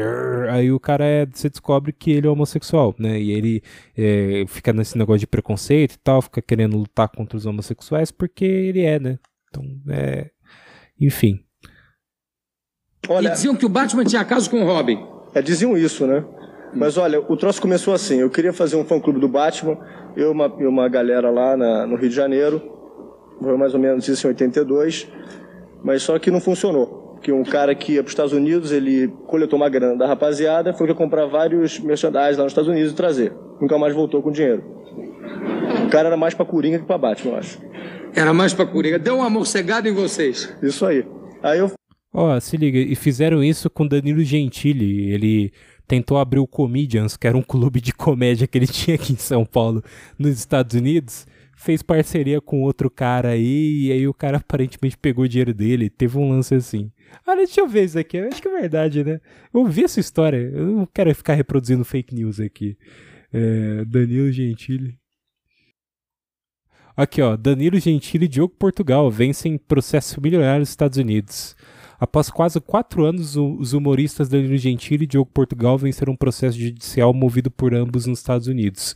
Aí o cara é, você descobre que ele é homossexual, né? E ele é, fica nesse negócio de preconceito e tal, fica querendo lutar contra os homossexuais porque ele é, né? Então, é. Enfim. Olha, e diziam que o Batman tinha caso com o Robin. É, diziam isso, né? Mas olha, o troço começou assim. Eu queria fazer um fã-clube do Batman, eu e uma, uma galera lá na, no Rio de Janeiro. Foi mais ou menos isso em 82 mas só que não funcionou. Que um cara que ia para os Estados Unidos, ele coletou uma grana da rapaziada, foi que comprar vários merchandise lá nos Estados Unidos e trazer. Nunca mais voltou com dinheiro. O cara era mais para Coringa que para Batman, eu acho. Era mais para Coringa. Deu uma morcegada em vocês. Isso aí. Aí eu... Ó, oh, se liga, e fizeram isso com Danilo Gentili. Ele tentou abrir o Comedians, que era um clube de comédia que ele tinha aqui em São Paulo, nos Estados Unidos fez parceria com outro cara aí, e aí o cara aparentemente pegou o dinheiro dele, teve um lance assim. Olha, deixa eu ver isso aqui, eu acho que é verdade, né? Eu ouvi essa história, eu não quero ficar reproduzindo fake news aqui. É, Danilo Gentili. Aqui, ó, Danilo Gentili e Diogo Portugal vencem processo milionário nos Estados Unidos. Após quase quatro anos, os humoristas Danilo Gentili e Diogo Portugal venceram um processo judicial movido por ambos nos Estados Unidos.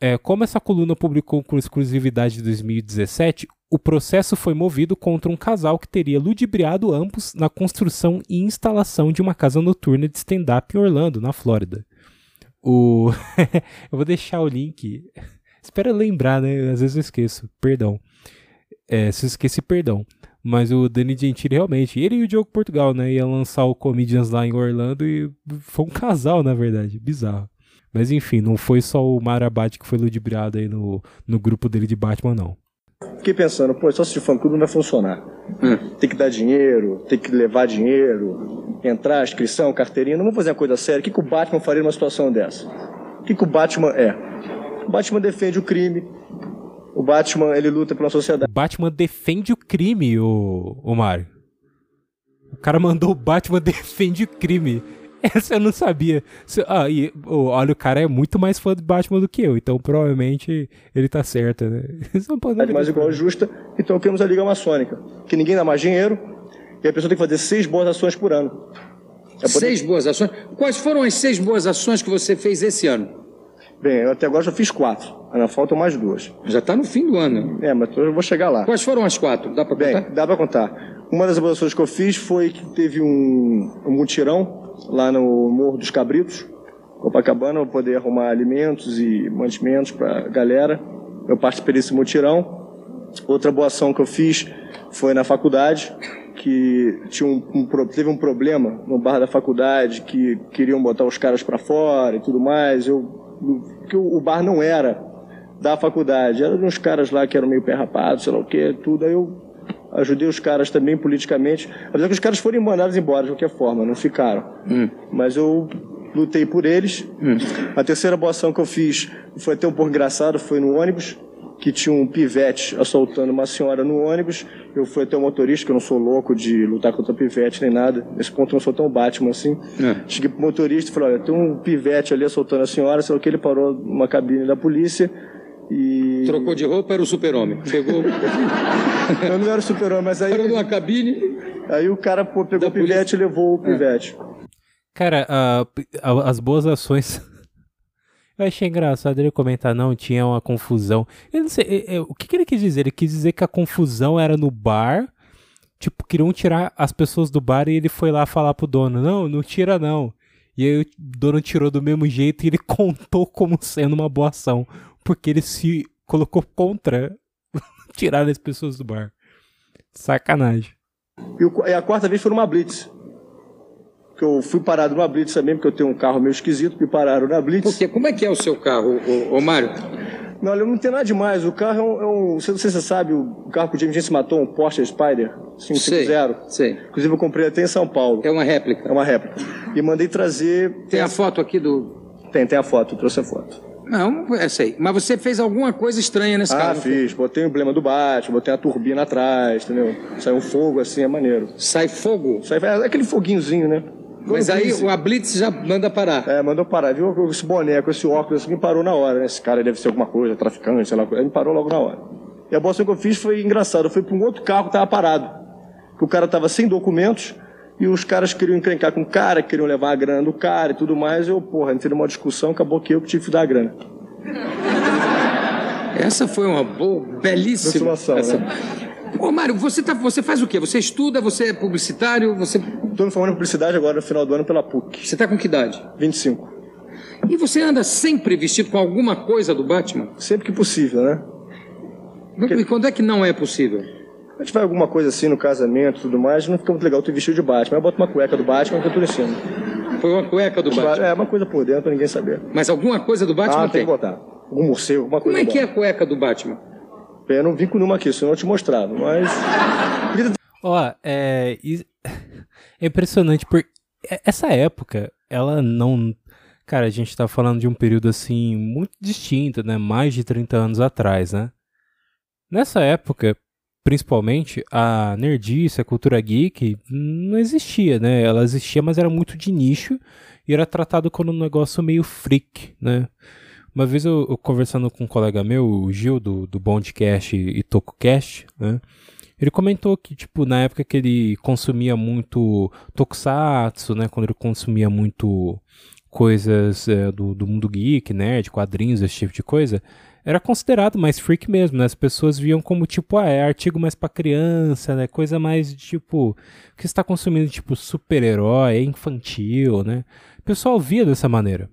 É, como essa coluna publicou com exclusividade de 2017, o processo foi movido contra um casal que teria ludibriado ambos na construção e instalação de uma casa noturna de stand-up em Orlando, na Flórida. O... eu vou deixar o link. Espera lembrar, né? Às vezes eu esqueço. Perdão. É, se eu esqueci, perdão. Mas o Danny Gentili realmente, ele e o Diogo Portugal, né? Ia lançar o Comedians lá em Orlando e foi um casal, na verdade. Bizarro. Mas enfim, não foi só o Marabate que foi ludibriado aí no, no grupo dele de Batman, não. Fiquei pensando, pô, só se fã clube não vai funcionar. Hum. Tem que dar dinheiro, tem que levar dinheiro, entrar, inscrição, carteirinha. Não vamos fazer uma coisa séria. O que, que o Batman faria numa situação dessa? O que, que o Batman é? O Batman defende o crime. O Batman, ele luta pela sociedade. O Batman defende o crime, o, o Mário. O cara mandou o Batman defende o crime. Essa eu não sabia. Ah, e, olha, o cara é muito mais fã do Batman do que eu, então provavelmente ele tá certo, né? Isso não pode é mais igual justa, então queremos a Liga Maçônica. Que ninguém dá mais dinheiro e a pessoa tem que fazer seis boas ações por ano. É poder... Seis boas ações? Quais foram as seis boas ações que você fez esse ano? Bem, eu até agora já fiz quatro. Ainda faltam mais duas. Já está no fim do ano. É, mas eu vou chegar lá. Quais foram as quatro? Dá para contar? Bem, dá para contar. Uma das boas ações que eu fiz foi que teve um, um mutirão lá no Morro dos Cabritos, Copacabana, para poder arrumar alimentos e mantimentos para a galera. Eu participei desse mutirão. Outra boa ação que eu fiz foi na faculdade, que tinha um, um, teve um problema no bar da faculdade, que queriam botar os caras para fora e tudo mais. Eu, que o bar não era da faculdade, era de uns caras lá que eram meio perrapados, sei lá o que, tudo. Aí eu ajudei os caras também politicamente. Apesar que os caras foram mandados embora de qualquer forma, não ficaram. Hum. Mas eu lutei por eles. Hum. A terceira boa ação que eu fiz foi até um pouco engraçado, foi no ônibus. que tinha um pivete assaltando uma senhora no ônibus. Eu fui até o motorista, que eu não sou louco de lutar contra pivete nem nada. Nesse ponto eu não sou tão Batman assim. É. Cheguei pro motorista e falei, olha, tem um pivete ali assaltando a senhora, sei lá que ele parou numa cabine da polícia. E... Trocou de roupa, era o super-homem. Pegou. eu não era o super-homem, mas aí. Parou numa cabine. Aí o cara pô, pegou o pivete polícia. e levou o pivete. É. Cara, uh, as boas ações eu achei engraçado ele comentar, não, tinha uma confusão. Eu não sei, eu, eu, o que, que, ele quis dizer? Ele quis dizer que a confusão era no bar, tipo, queriam tirar as pessoas do bar e ele foi lá falar pro dono, não, não tira não. E aí o dono tirou do mesmo jeito e ele contou como sendo uma boa ação, porque ele se colocou contra tirar as pessoas do bar. Sacanagem. E a quarta vez foi numa blitz que eu fui parado numa Blitz também, porque eu tenho um carro meio esquisito, me pararam na Blitz. Por quê? Como é que é o seu carro, ô, ô Mário? Não, olha, não tem nada demais. O carro é um. É um não sei se você sabe, o carro que o James Jensen matou, um Porsche Spider 550. Sei, Inclusive eu comprei até em São Paulo. É uma réplica. É uma réplica. E mandei trazer. Tem a foto aqui do. Tem, tem a foto, eu trouxe a foto. Não, é sei. Mas você fez alguma coisa estranha nesse ah, carro? Ah, fiz. Botei o emblema do Batman, botei a turbina atrás, entendeu? Sai um fogo assim, é maneiro. Sai fogo? Sai é aquele foguinhozinho, né? Mas aí o Blitz já manda parar. É, mandou parar. Viu esse boneco, esse óculos assim, me parou na hora, né? Esse cara deve ser alguma coisa, traficante, sei lá. Ele me parou logo na hora. E a bolsa que eu fiz foi engraçado. Eu fui para um outro carro que estava parado. Que o cara estava sem documentos e os caras queriam encrencar com o cara, queriam levar a grana do cara e tudo mais. Eu, porra, entrei numa discussão, acabou que eu que tive que dar a grana. Essa foi uma boa, belíssima. Essa... Né? Ô, Mário, você, tá, você faz o quê? Você estuda, você é publicitário, você... Estou me formando em publicidade agora no final do ano pela PUC. Você está com que idade? 25. E você anda sempre vestido com alguma coisa do Batman? Sempre que possível, né? Porque... E quando é que não é possível? A gente vai alguma coisa assim no casamento e tudo mais, não fica muito legal ter vestido de Batman. Eu boto uma cueca do Batman e tudo em cima. Foi uma cueca do Batman? É, uma coisa por dentro pra ninguém saber. Mas alguma coisa do Batman ah, tem? tem que botar. Algum morcego, alguma coisa. Como é que é a cueca do Batman? Eu não vim com nenhuma aqui, senão eu te mostrava, mas. Ó, é. É impressionante, porque essa época, ela não. Cara, a gente tá falando de um período assim muito distinto, né? Mais de 30 anos atrás, né? Nessa época, principalmente, a nerdice, a cultura geek, não existia, né? Ela existia, mas era muito de nicho e era tratado como um negócio meio freak, né? Uma vez eu, eu, conversando com um colega meu, o Gil, do, do Bondcast e TokuCast, né? Ele comentou que, tipo, na época que ele consumia muito tokusatsu, né? Quando ele consumia muito coisas é, do, do mundo geek, nerd, quadrinhos, esse tipo de coisa, era considerado mais freak mesmo, né? As pessoas viam como, tipo, ah, é artigo mais para criança, né? Coisa mais, tipo, que está consumindo, tipo, super-herói, é infantil, né? O pessoal via dessa maneira.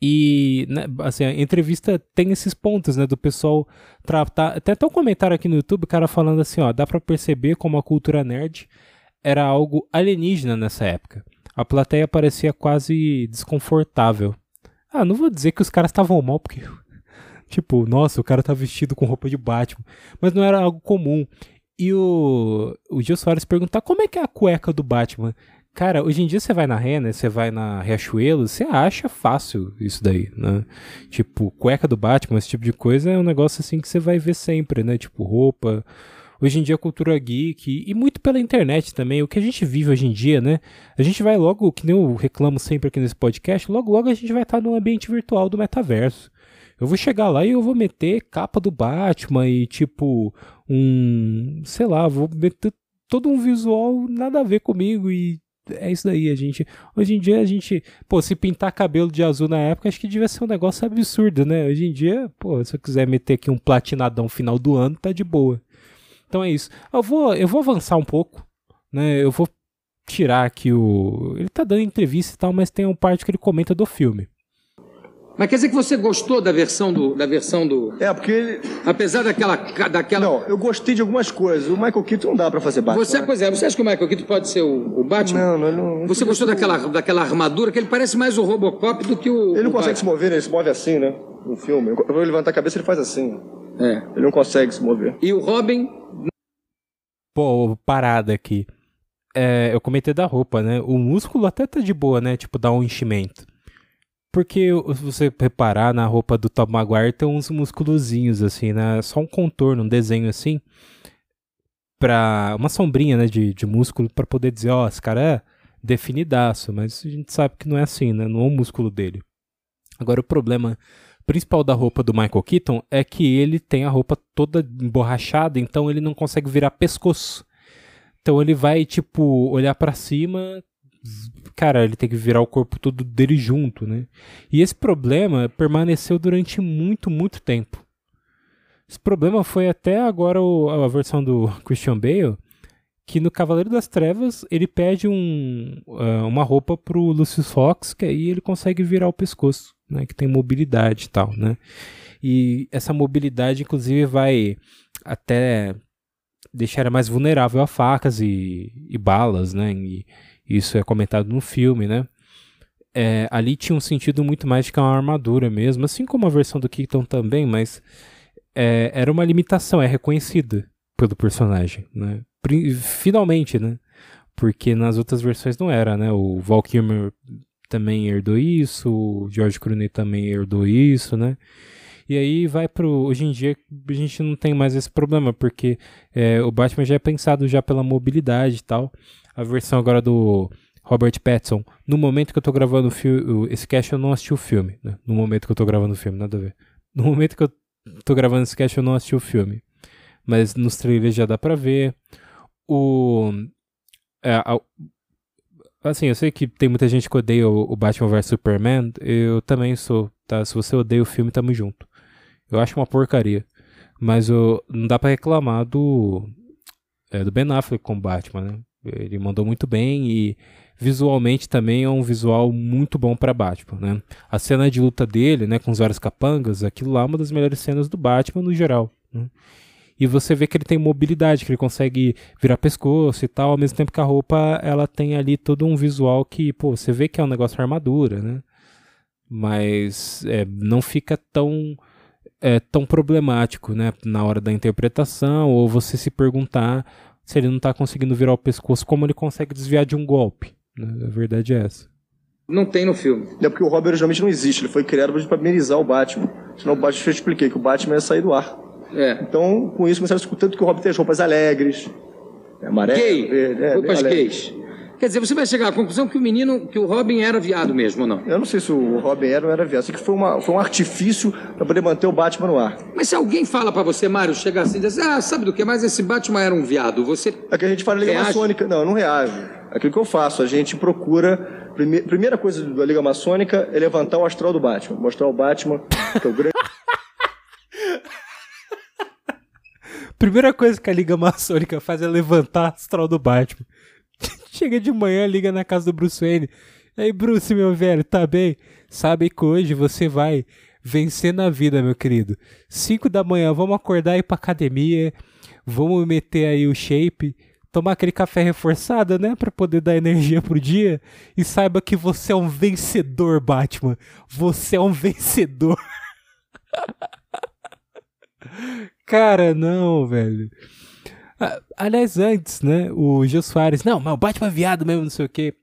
E, né, assim, a entrevista tem esses pontos, né, do pessoal tratar. Tem até um comentário aqui no YouTube, o cara falando assim, ó, dá para perceber como a cultura nerd era algo alienígena nessa época. A plateia parecia quase desconfortável. Ah, não vou dizer que os caras estavam mal, porque, tipo, nossa, o cara tá vestido com roupa de Batman. Mas não era algo comum. E o, o Gil Soares perguntar como é que é a cueca do Batman. Cara, hoje em dia você vai na Renner, você vai na Riachuelo, você acha fácil isso daí, né? Tipo, cueca do Batman, esse tipo de coisa é um negócio assim que você vai ver sempre, né? Tipo, roupa. Hoje em dia cultura geek e muito pela internet também, o que a gente vive hoje em dia, né? A gente vai logo, que nem eu reclamo sempre aqui nesse podcast, logo logo a gente vai estar no ambiente virtual do metaverso. Eu vou chegar lá e eu vou meter capa do Batman e tipo um, sei lá, vou meter todo um visual nada a ver comigo e é isso daí, a gente. Hoje em dia a gente. Pô, se pintar cabelo de azul na época, acho que devia ser um negócio absurdo, né? Hoje em dia, pô, se eu quiser meter aqui um platinadão final do ano, tá de boa. Então é isso. Eu vou, eu vou avançar um pouco, né? Eu vou tirar aqui o. Ele tá dando entrevista e tal, mas tem uma parte que ele comenta do filme. Mas quer dizer que você gostou da versão do. Da versão do... É, porque ele... Apesar daquela, daquela. Não, eu gostei de algumas coisas. O Michael Keaton não dá pra fazer Batman. Você, pois é, você acha que o Michael Keaton pode ser o, o Batman? Não, não, não. Você gostou daquela, daquela armadura, que ele parece mais o Robocop do que o. Ele não o consegue Batman. se mover, ele se move assim, né? No filme. Eu vou levantar a cabeça ele faz assim. É. Ele não consegue se mover. E o Robin. Pô, parada aqui. É, eu comentei da roupa, né? O músculo até tá de boa, né? Tipo, dá um enchimento. Porque se você reparar na roupa do Tom Maguire tem uns musculozinhos assim, né? Só um contorno, um desenho assim. Pra uma sombrinha, né, de, de músculo para poder dizer, ó, oh, esse cara é definidaço, mas a gente sabe que não é assim, né? Não é o músculo dele. Agora o problema principal da roupa do Michael Keaton é que ele tem a roupa toda emborrachada, então ele não consegue virar pescoço. Então ele vai, tipo, olhar para cima, cara, ele tem que virar o corpo todo dele junto, né? E esse problema permaneceu durante muito, muito tempo. Esse problema foi até agora o, a versão do Christian Bale, que no Cavaleiro das Trevas ele pede um, uh, uma roupa pro Lucius Fox, que aí ele consegue virar o pescoço, né? Que tem mobilidade e tal, né? E essa mobilidade, inclusive, vai até deixar mais vulnerável a facas e, e balas, né? E, isso é comentado no filme, né? É, ali tinha um sentido muito mais de que é uma armadura mesmo, assim como a versão do Keaton também, mas é, era uma limitação, é reconhecida pelo personagem, né? Finalmente, né? Porque nas outras versões não era, né? O Val Kilmer também herdou isso, o George Clooney também herdou isso, né? E aí vai pro. Hoje em dia a gente não tem mais esse problema, porque é, o Batman já é pensado já pela mobilidade e tal a versão agora do Robert Pattinson. No momento que eu tô gravando esse cast, eu não assisti o filme. Né? No momento que eu tô gravando o filme, nada a ver. No momento que eu tô gravando esse cast, eu não assisti o filme. Mas nos trailers já dá pra ver. O. É, a, assim, eu sei que tem muita gente que odeia o, o Batman vs Superman. Eu também sou, tá? Se você odeia o filme, tamo junto. Eu acho uma porcaria. Mas eu, não dá pra reclamar do. É, do Ben Affleck com Batman, né? Ele mandou muito bem e visualmente também é um visual muito bom para Batman, né? A cena de luta dele, né, com os vários capangas, aquilo lá é uma das melhores cenas do Batman no geral. Né? E você vê que ele tem mobilidade, que ele consegue virar pescoço e tal, ao mesmo tempo que a roupa ela tem ali todo um visual que, pô, você vê que é um negócio de armadura, né? Mas é, não fica tão é, tão problemático, né, na hora da interpretação, ou você se perguntar se ele não tá conseguindo virar o pescoço, como ele consegue desviar de um golpe. Né? A verdade é essa. Não tem no filme. É porque o Robin originalmente não existe, ele foi criado para amenizar o Batman. Senão o Batman, eu expliquei que o Batman ia sair do ar. É. Então, com isso, começaram a escutar tanto que o Robin tem as roupas alegres, é amarelo, Gay, verde, é, roupas gays. Quer dizer, você vai chegar à conclusão que o menino, que o Robin era viado mesmo ou não? Eu não sei se o Robin era ou era viado. Sei que foi, uma, foi um artifício para poder manter o Batman no ar. Mas se alguém fala para você, Mário, chegar assim e dizer, ah, sabe do que mais? Esse Batman era um viado, você. É que a gente fala Liga reage? Maçônica. Não, eu não reage. É aquilo que eu faço. A gente procura. Prime... Primeira coisa da Liga Maçônica é levantar o astral do Batman. Mostrar o Batman, que é o grande. Primeira coisa que a Liga Maçônica faz é levantar o astral do Batman. Chega de manhã, liga na casa do Bruce Wayne. Aí, Bruce, meu velho, tá bem? Sabe que hoje você vai vencer na vida, meu querido. 5 da manhã, vamos acordar e ir pra academia. Vamos meter aí o shape. Tomar aquele café reforçado, né? Pra poder dar energia pro dia. E saiba que você é um vencedor, Batman. Você é um vencedor. Cara, não, velho. Aliás, antes, né? O Gil Soares, não, mas o Batman é viado mesmo, não sei o quê.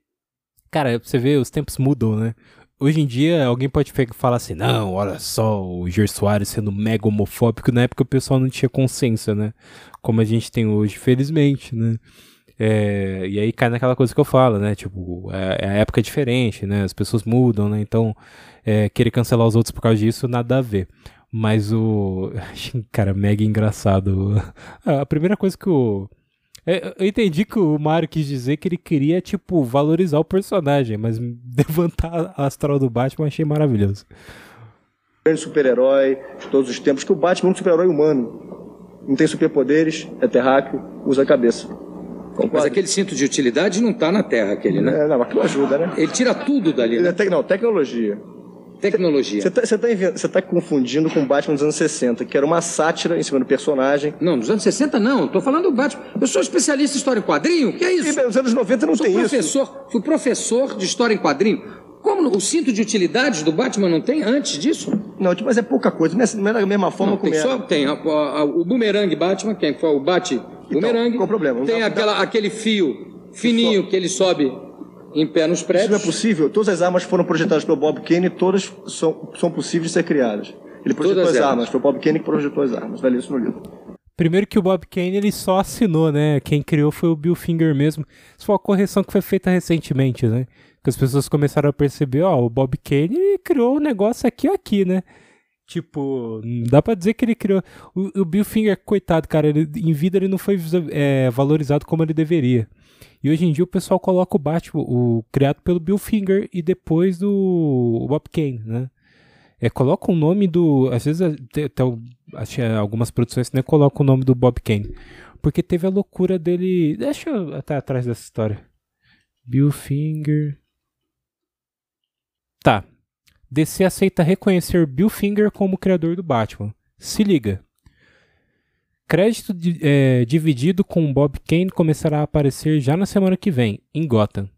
Cara, você vê, os tempos mudam, né? Hoje em dia, alguém pode falar assim, não, olha só, o Gil Soares sendo mega homofóbico. Na época o pessoal não tinha consciência, né? Como a gente tem hoje, felizmente, né? É, e aí cai naquela coisa que eu falo, né? Tipo, é, é a época diferente, né? As pessoas mudam, né? Então, é, querer cancelar os outros por causa disso, nada a ver. Mas o. Cara, mega engraçado. A primeira coisa que o. É, eu entendi que o Mario quis dizer que ele queria, tipo, valorizar o personagem, mas levantar a astral do Batman eu achei maravilhoso. Grande super-herói de todos os tempos, que o Batman é um super-herói humano. Não tem superpoderes, é terráqueo, usa a cabeça. Concordo? Mas aquele cinto de utilidade não está na Terra, aquele, né? É, não, aquilo ajuda, né? Ele tira tudo dali. Né? É não, tecnologia. Tecnologia. Você está tá, tá confundindo com o Batman dos anos 60, que era uma sátira em cima do personagem. Não, nos anos 60 não. Estou falando do Batman. Eu sou especialista em história em quadrinho. que é isso? E nos anos 90 não sou tem professor, isso. Fui professor de história em quadrinho. Como o cinto de utilidades do Batman não tem antes disso? Não, mas é pouca coisa. Não é da mesma forma não, como tem só Tem a, a, o bumerangue Batman, quem foi o bate bumerangue. Então, qual o problema? Tem aquela, aquele fio fininho que ele sobe em pé nos prédios. Isso não é possível. Todas as armas foram projetadas pelo Bob Kane e todas são, são possíveis de ser criadas. Ele projetou todas as elas. armas. Foi o Bob Kane que projetou as armas. Vai ler isso no livro. Primeiro que o Bob Kane ele só assinou, né? Quem criou foi o Bill Finger mesmo. Isso foi uma correção que foi feita recentemente, né? Que as pessoas começaram a perceber, ó, o Bob Kane criou um negócio aqui ou aqui, né? Tipo, dá pra dizer que ele criou. O, o Bill Finger, coitado, cara, ele, em vida ele não foi é, valorizado como ele deveria. E hoje em dia o pessoal coloca o Batman, o criado pelo Bill Finger e depois do Bob Kane, né? É, coloca o nome do. Às vezes até, até algumas produções né, colocam o nome do Bob Kane. Porque teve a loucura dele. Deixa eu até atrás dessa história. Bill Finger. Tá. DC aceita reconhecer Bill Finger como criador do Batman. Se liga. Crédito de, é, dividido com Bob Kane começará a aparecer já na semana que vem, em Gotham.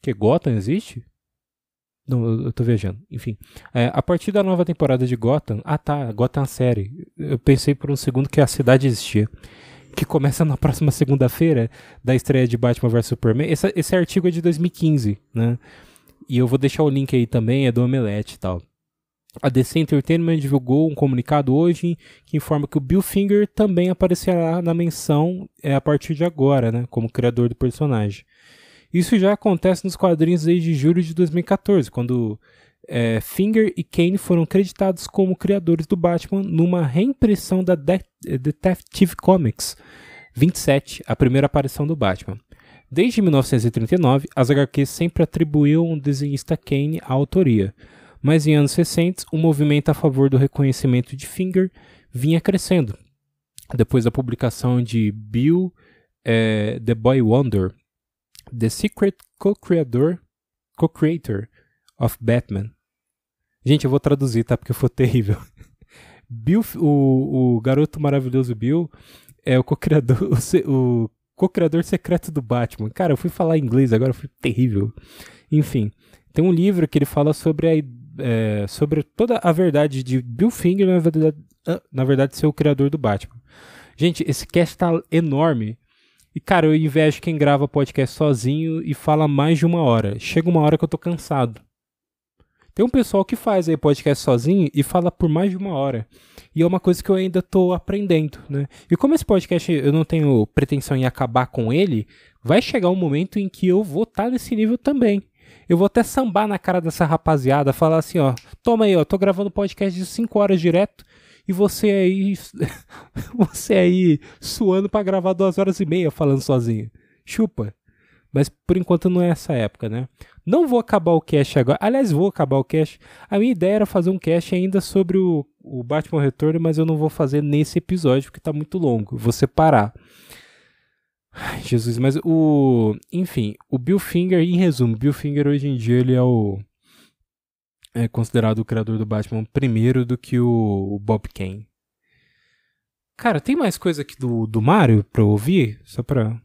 Que Gotham existe? Não, eu tô viajando. Enfim. É, a partir da nova temporada de Gotham. Ah tá, Gotham série. Eu pensei por um segundo que a cidade existia. Que começa na próxima segunda-feira da estreia de Batman vs Superman. Esse, esse artigo é de 2015, né? E eu vou deixar o link aí também, é do Omelete e tal. A DC Entertainment divulgou um comunicado hoje que informa que o Bill Finger também aparecerá na menção é, a partir de agora, né, como criador do personagem. Isso já acontece nos quadrinhos desde julho de 2014, quando é, Finger e Kane foram creditados como criadores do Batman numa reimpressão da De Detective Comics 27, a primeira aparição do Batman. Desde 1939, as HQs sempre atribuíam o desenhista Kane a autoria, mas em anos recentes, o movimento a favor do reconhecimento de Finger vinha crescendo. Depois da publicação de Bill é, The Boy Wonder, The Secret Co-Creator co of Batman. Gente, eu vou traduzir, tá? Porque foi terrível. Bill, o, o garoto maravilhoso Bill é o co-criador, o, o co-criador secreto do Batman. Cara, eu fui falar inglês agora, foi terrível. Enfim, tem um livro que ele fala sobre a é, sobre toda a verdade de Bill Finger, na verdade, ah, na verdade, ser o criador do Batman. Gente, esse cast tá enorme. E, cara, eu invejo quem grava podcast sozinho e fala mais de uma hora. Chega uma hora que eu tô cansado. Tem um pessoal que faz aí podcast sozinho e fala por mais de uma hora. E é uma coisa que eu ainda tô aprendendo, né? E como esse podcast eu não tenho pretensão em acabar com ele, vai chegar um momento em que eu vou estar tá nesse nível também. Eu vou até sambar na cara dessa rapaziada, falar assim, ó, toma aí, ó, tô gravando podcast de 5 horas direto e você aí você aí suando para gravar duas horas e meia falando sozinho. Chupa. Mas por enquanto não é essa época, né? Não vou acabar o cast agora. Aliás, vou acabar o cast. A minha ideia era fazer um cast ainda sobre o, o Batman Retorno, mas eu não vou fazer nesse episódio porque tá muito longo. Vou separar. Ai, Jesus, mas o. Enfim, o Bill Finger, em resumo, Bill Finger hoje em dia ele é o. É considerado o criador do Batman primeiro do que o, o Bob Kane. Cara, tem mais coisa aqui do, do Mario pra ouvir? Só pra.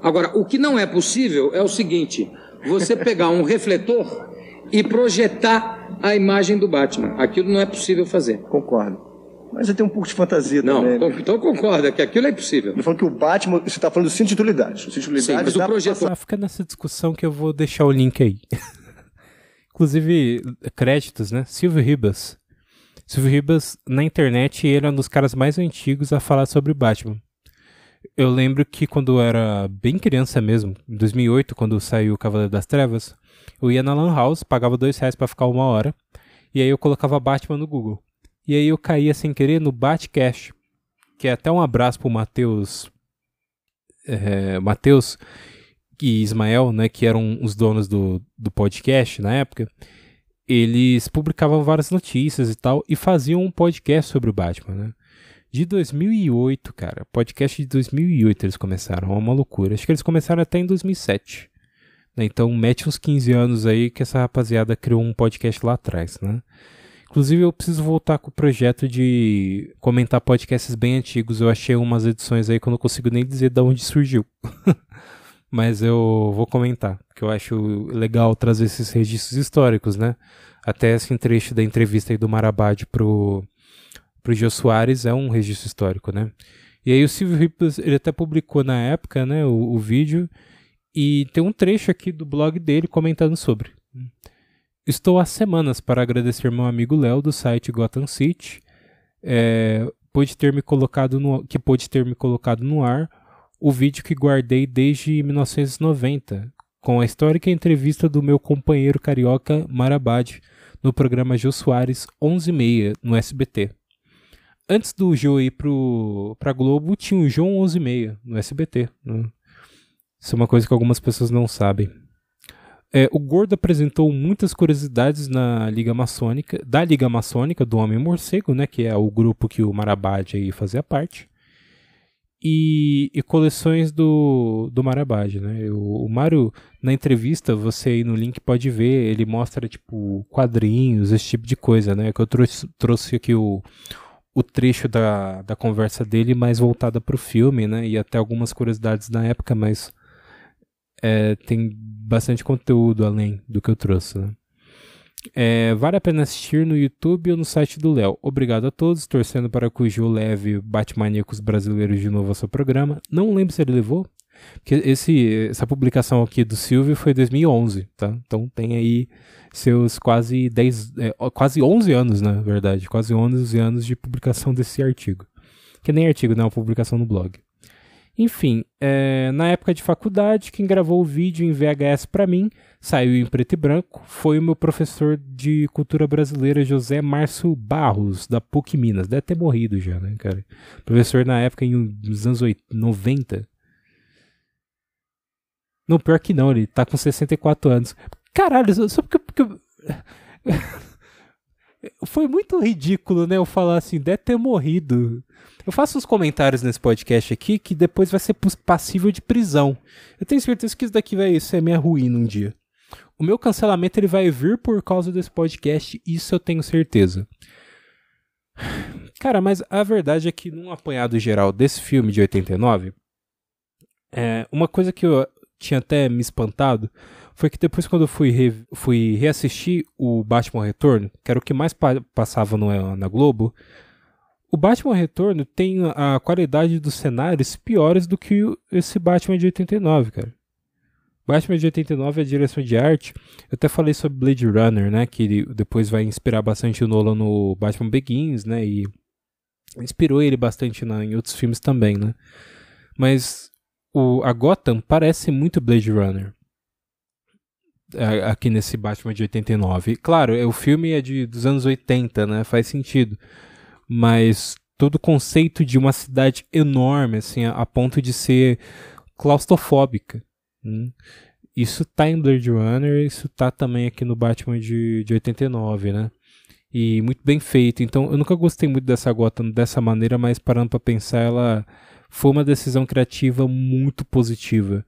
Agora, o que não é possível é o seguinte: você pegar um refletor e projetar a imagem do Batman. Aquilo não é possível fazer. Concordo. Mas eu tenho um pouco de fantasia não, também. Não, né? então concorda que aquilo é impossível. Eu falando que o Batman, você está falando de cinto de utilidade. O cinto de utilidade Sim, mas o projeto... Ah, fica nessa discussão que eu vou deixar o link aí. Inclusive, créditos, né? Silvio Ribas. Silvio Ribas, na internet, ele é um dos caras mais antigos a falar sobre Batman. Eu lembro que quando eu era bem criança mesmo, em 2008, quando saiu o Cavaleiro das Trevas, eu ia na Lan House, pagava dois reais pra ficar uma hora, e aí eu colocava Batman no Google. E aí eu caía sem querer no Batcash, que é até um abraço pro Matheus, é, Matheus e Ismael, né, que eram os donos do, do podcast na época. Eles publicavam várias notícias e tal, e faziam um podcast sobre o Batman, né? De 2008, cara. Podcast de 2008 eles começaram, é uma loucura. Acho que eles começaram até em 2007. Né? Então mete uns 15 anos aí que essa rapaziada criou um podcast lá atrás, né? Inclusive, eu preciso voltar com o projeto de comentar podcasts bem antigos. Eu achei umas edições aí que eu não consigo nem dizer de onde surgiu. Mas eu vou comentar, porque eu acho legal trazer esses registros históricos, né? Até esse trecho da entrevista aí do Marabad pro, pro Jô Soares é um registro histórico, né? E aí o Silvio Ripples, ele até publicou na época, né, o, o vídeo, E tem um trecho aqui do blog dele comentando sobre. Estou há semanas para agradecer meu amigo Léo do site Gotham City, é, pôde ter me colocado no, que pôde ter me colocado no ar o vídeo que guardei desde 1990, com a histórica entrevista do meu companheiro carioca Marabad no programa Jô Soares 11:30 no SBT. Antes do Jô ir para Globo, tinha o João 11:30 no SBT. Né? Isso é uma coisa que algumas pessoas não sabem. É, o Gordo apresentou muitas curiosidades na Liga Maçônica, da Liga Maçônica do Homem Morcego, né, que é o grupo que o Marabad aí fazia parte, e, e coleções do, do né. O, o Mário, na entrevista, você aí no link pode ver, ele mostra, tipo, quadrinhos, esse tipo de coisa, né, que eu trouxe, trouxe aqui o, o trecho da, da conversa dele mais voltada para o filme, né, e até algumas curiosidades da época, mas é, tem bastante conteúdo além do que eu trouxe. Né? É, vale a pena assistir no YouTube ou no site do Léo. Obrigado a todos, torcendo para que o Gil leve Batmaníacos brasileiros de novo ao seu programa. Não lembro se ele levou, porque esse, essa publicação aqui do Silvio foi 2011, tá? Então tem aí seus quase 10, é, quase 11 anos, na verdade, quase 11 anos de publicação desse artigo. Que nem artigo, não, é uma publicação no blog. Enfim, é, na época de faculdade, quem gravou o vídeo em VHS para mim, saiu em preto e branco, foi o meu professor de cultura brasileira, José Márcio Barros, da PUC Minas. Deve ter morrido já, né, cara? Professor na época, nos anos 90. Não, pior que não, ele tá com 64 anos. Caralho, só porque. porque... Foi muito ridículo, né? Eu falar assim, deve ter morrido. Eu faço uns comentários nesse podcast aqui que depois vai ser passível de prisão. Eu tenho certeza que isso daqui vai ser minha ruína um dia. O meu cancelamento ele vai vir por causa desse podcast, isso eu tenho certeza. Cara, mas a verdade é que num apanhado geral desse filme de 89, é, uma coisa que eu tinha até me espantado foi que depois quando eu fui, re, fui reassistir o Batman Retorno, que era o que mais pa passava no, na Globo, o Batman Retorno tem a qualidade dos cenários piores do que esse Batman de 89, cara. Batman de 89 é a direção de arte. Eu até falei sobre Blade Runner, né? Que depois vai inspirar bastante o Nolan no Batman Begins, né? E inspirou ele bastante na, em outros filmes também, né? Mas o, a Gotham parece muito Blade Runner. Aqui nesse Batman de 89. Claro, o filme é de, dos anos 80, né? Faz sentido mas todo o conceito de uma cidade enorme, assim, a, a ponto de ser claustrofóbica. Hum. Isso tá em Blade Runner, isso tá também aqui no Batman de, de 89, né? E muito bem feito. Então, eu nunca gostei muito dessa Gotham dessa maneira, mas parando para pensar, ela foi uma decisão criativa muito positiva.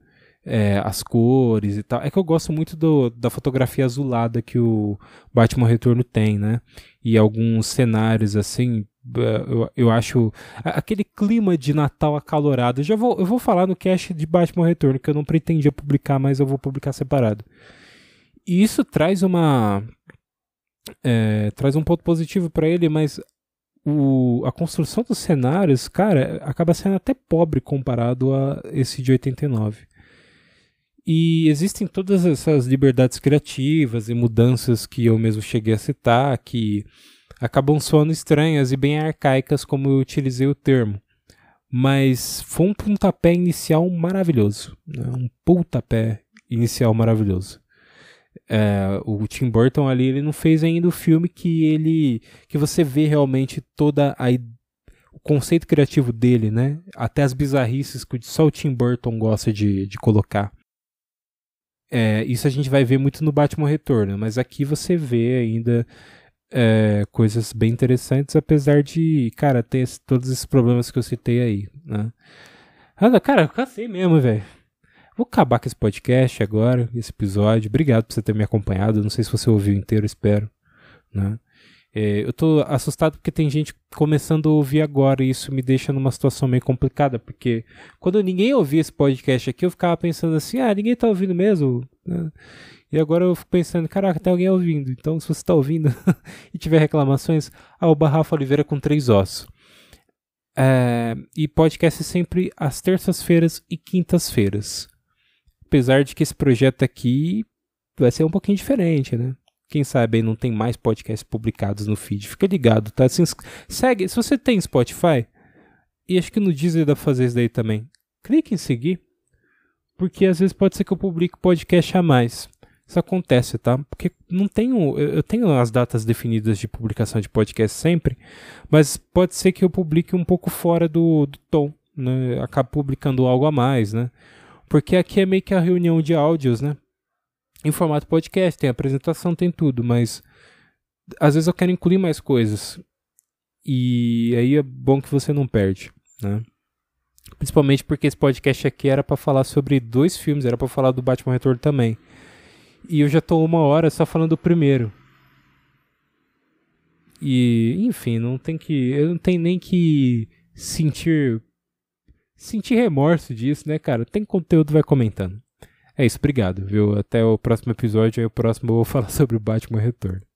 É, as cores e tal. É que eu gosto muito do, da fotografia azulada que o Batman Retorno tem, né? E alguns cenários assim, eu, eu acho aquele clima de Natal acalorado. Eu já vou, eu vou falar no cast de Batman Retorno, que eu não pretendia publicar, mas eu vou publicar separado. E isso traz uma. É, traz um ponto positivo para ele, mas o, a construção dos cenários, cara, acaba sendo até pobre comparado a esse de 89. E existem todas essas liberdades criativas e mudanças que eu mesmo cheguei a citar, que acabam soando estranhas e bem arcaicas, como eu utilizei o termo. Mas foi um pontapé inicial maravilhoso. Né? Um pontapé inicial maravilhoso. É, o Tim Burton ali ele não fez ainda o filme que ele que você vê realmente toda a o conceito criativo dele, né? Até as bizarrices que só o Tim Burton gosta de, de colocar. É, isso a gente vai ver muito no Batman Retorno, mas aqui você vê ainda é, coisas bem interessantes, apesar de, cara, ter esse, todos esses problemas que eu citei aí, né? Cara, eu cansei mesmo, velho. Vou acabar com esse podcast agora, esse episódio. Obrigado por você ter me acompanhado. Não sei se você ouviu inteiro, espero. Né? É, eu tô assustado porque tem gente começando a ouvir agora e isso me deixa numa situação meio complicada, porque quando ninguém ouvia esse podcast aqui, eu ficava pensando assim, ah, ninguém tá ouvindo mesmo. Né? E agora eu fico pensando, caraca, tem alguém ouvindo. Então, se você está ouvindo e tiver reclamações, arroba Rafa Oliveira com três ossos. É, e podcast sempre às terças-feiras e quintas-feiras. Apesar de que esse projeto aqui vai ser um pouquinho diferente, né? Quem sabe aí não tem mais podcasts publicados no feed. Fica ligado, tá? Se segue, se você tem Spotify, e acho que no Deezer dá pra fazer isso daí também. Clique em seguir, porque às vezes pode ser que eu publique podcast a mais. Isso acontece, tá? Porque não tenho. Eu tenho as datas definidas de publicação de podcast sempre, mas pode ser que eu publique um pouco fora do, do tom, né? Acabe publicando algo a mais, né? Porque aqui é meio que a reunião de áudios, né? Em formato podcast, tem apresentação, tem tudo, mas às vezes eu quero incluir mais coisas. E aí é bom que você não perde, né? Principalmente porque esse podcast aqui era para falar sobre dois filmes, era para falar do Batman Retorno também. E eu já tô uma hora só falando do primeiro. E, enfim, não tem que. Eu não tenho nem que sentir. Sentir remorso disso, né, cara? Tem conteúdo, vai comentando. É isso, obrigado, viu? Até o próximo episódio. Aí o próximo eu vou falar sobre o Batman Retorno.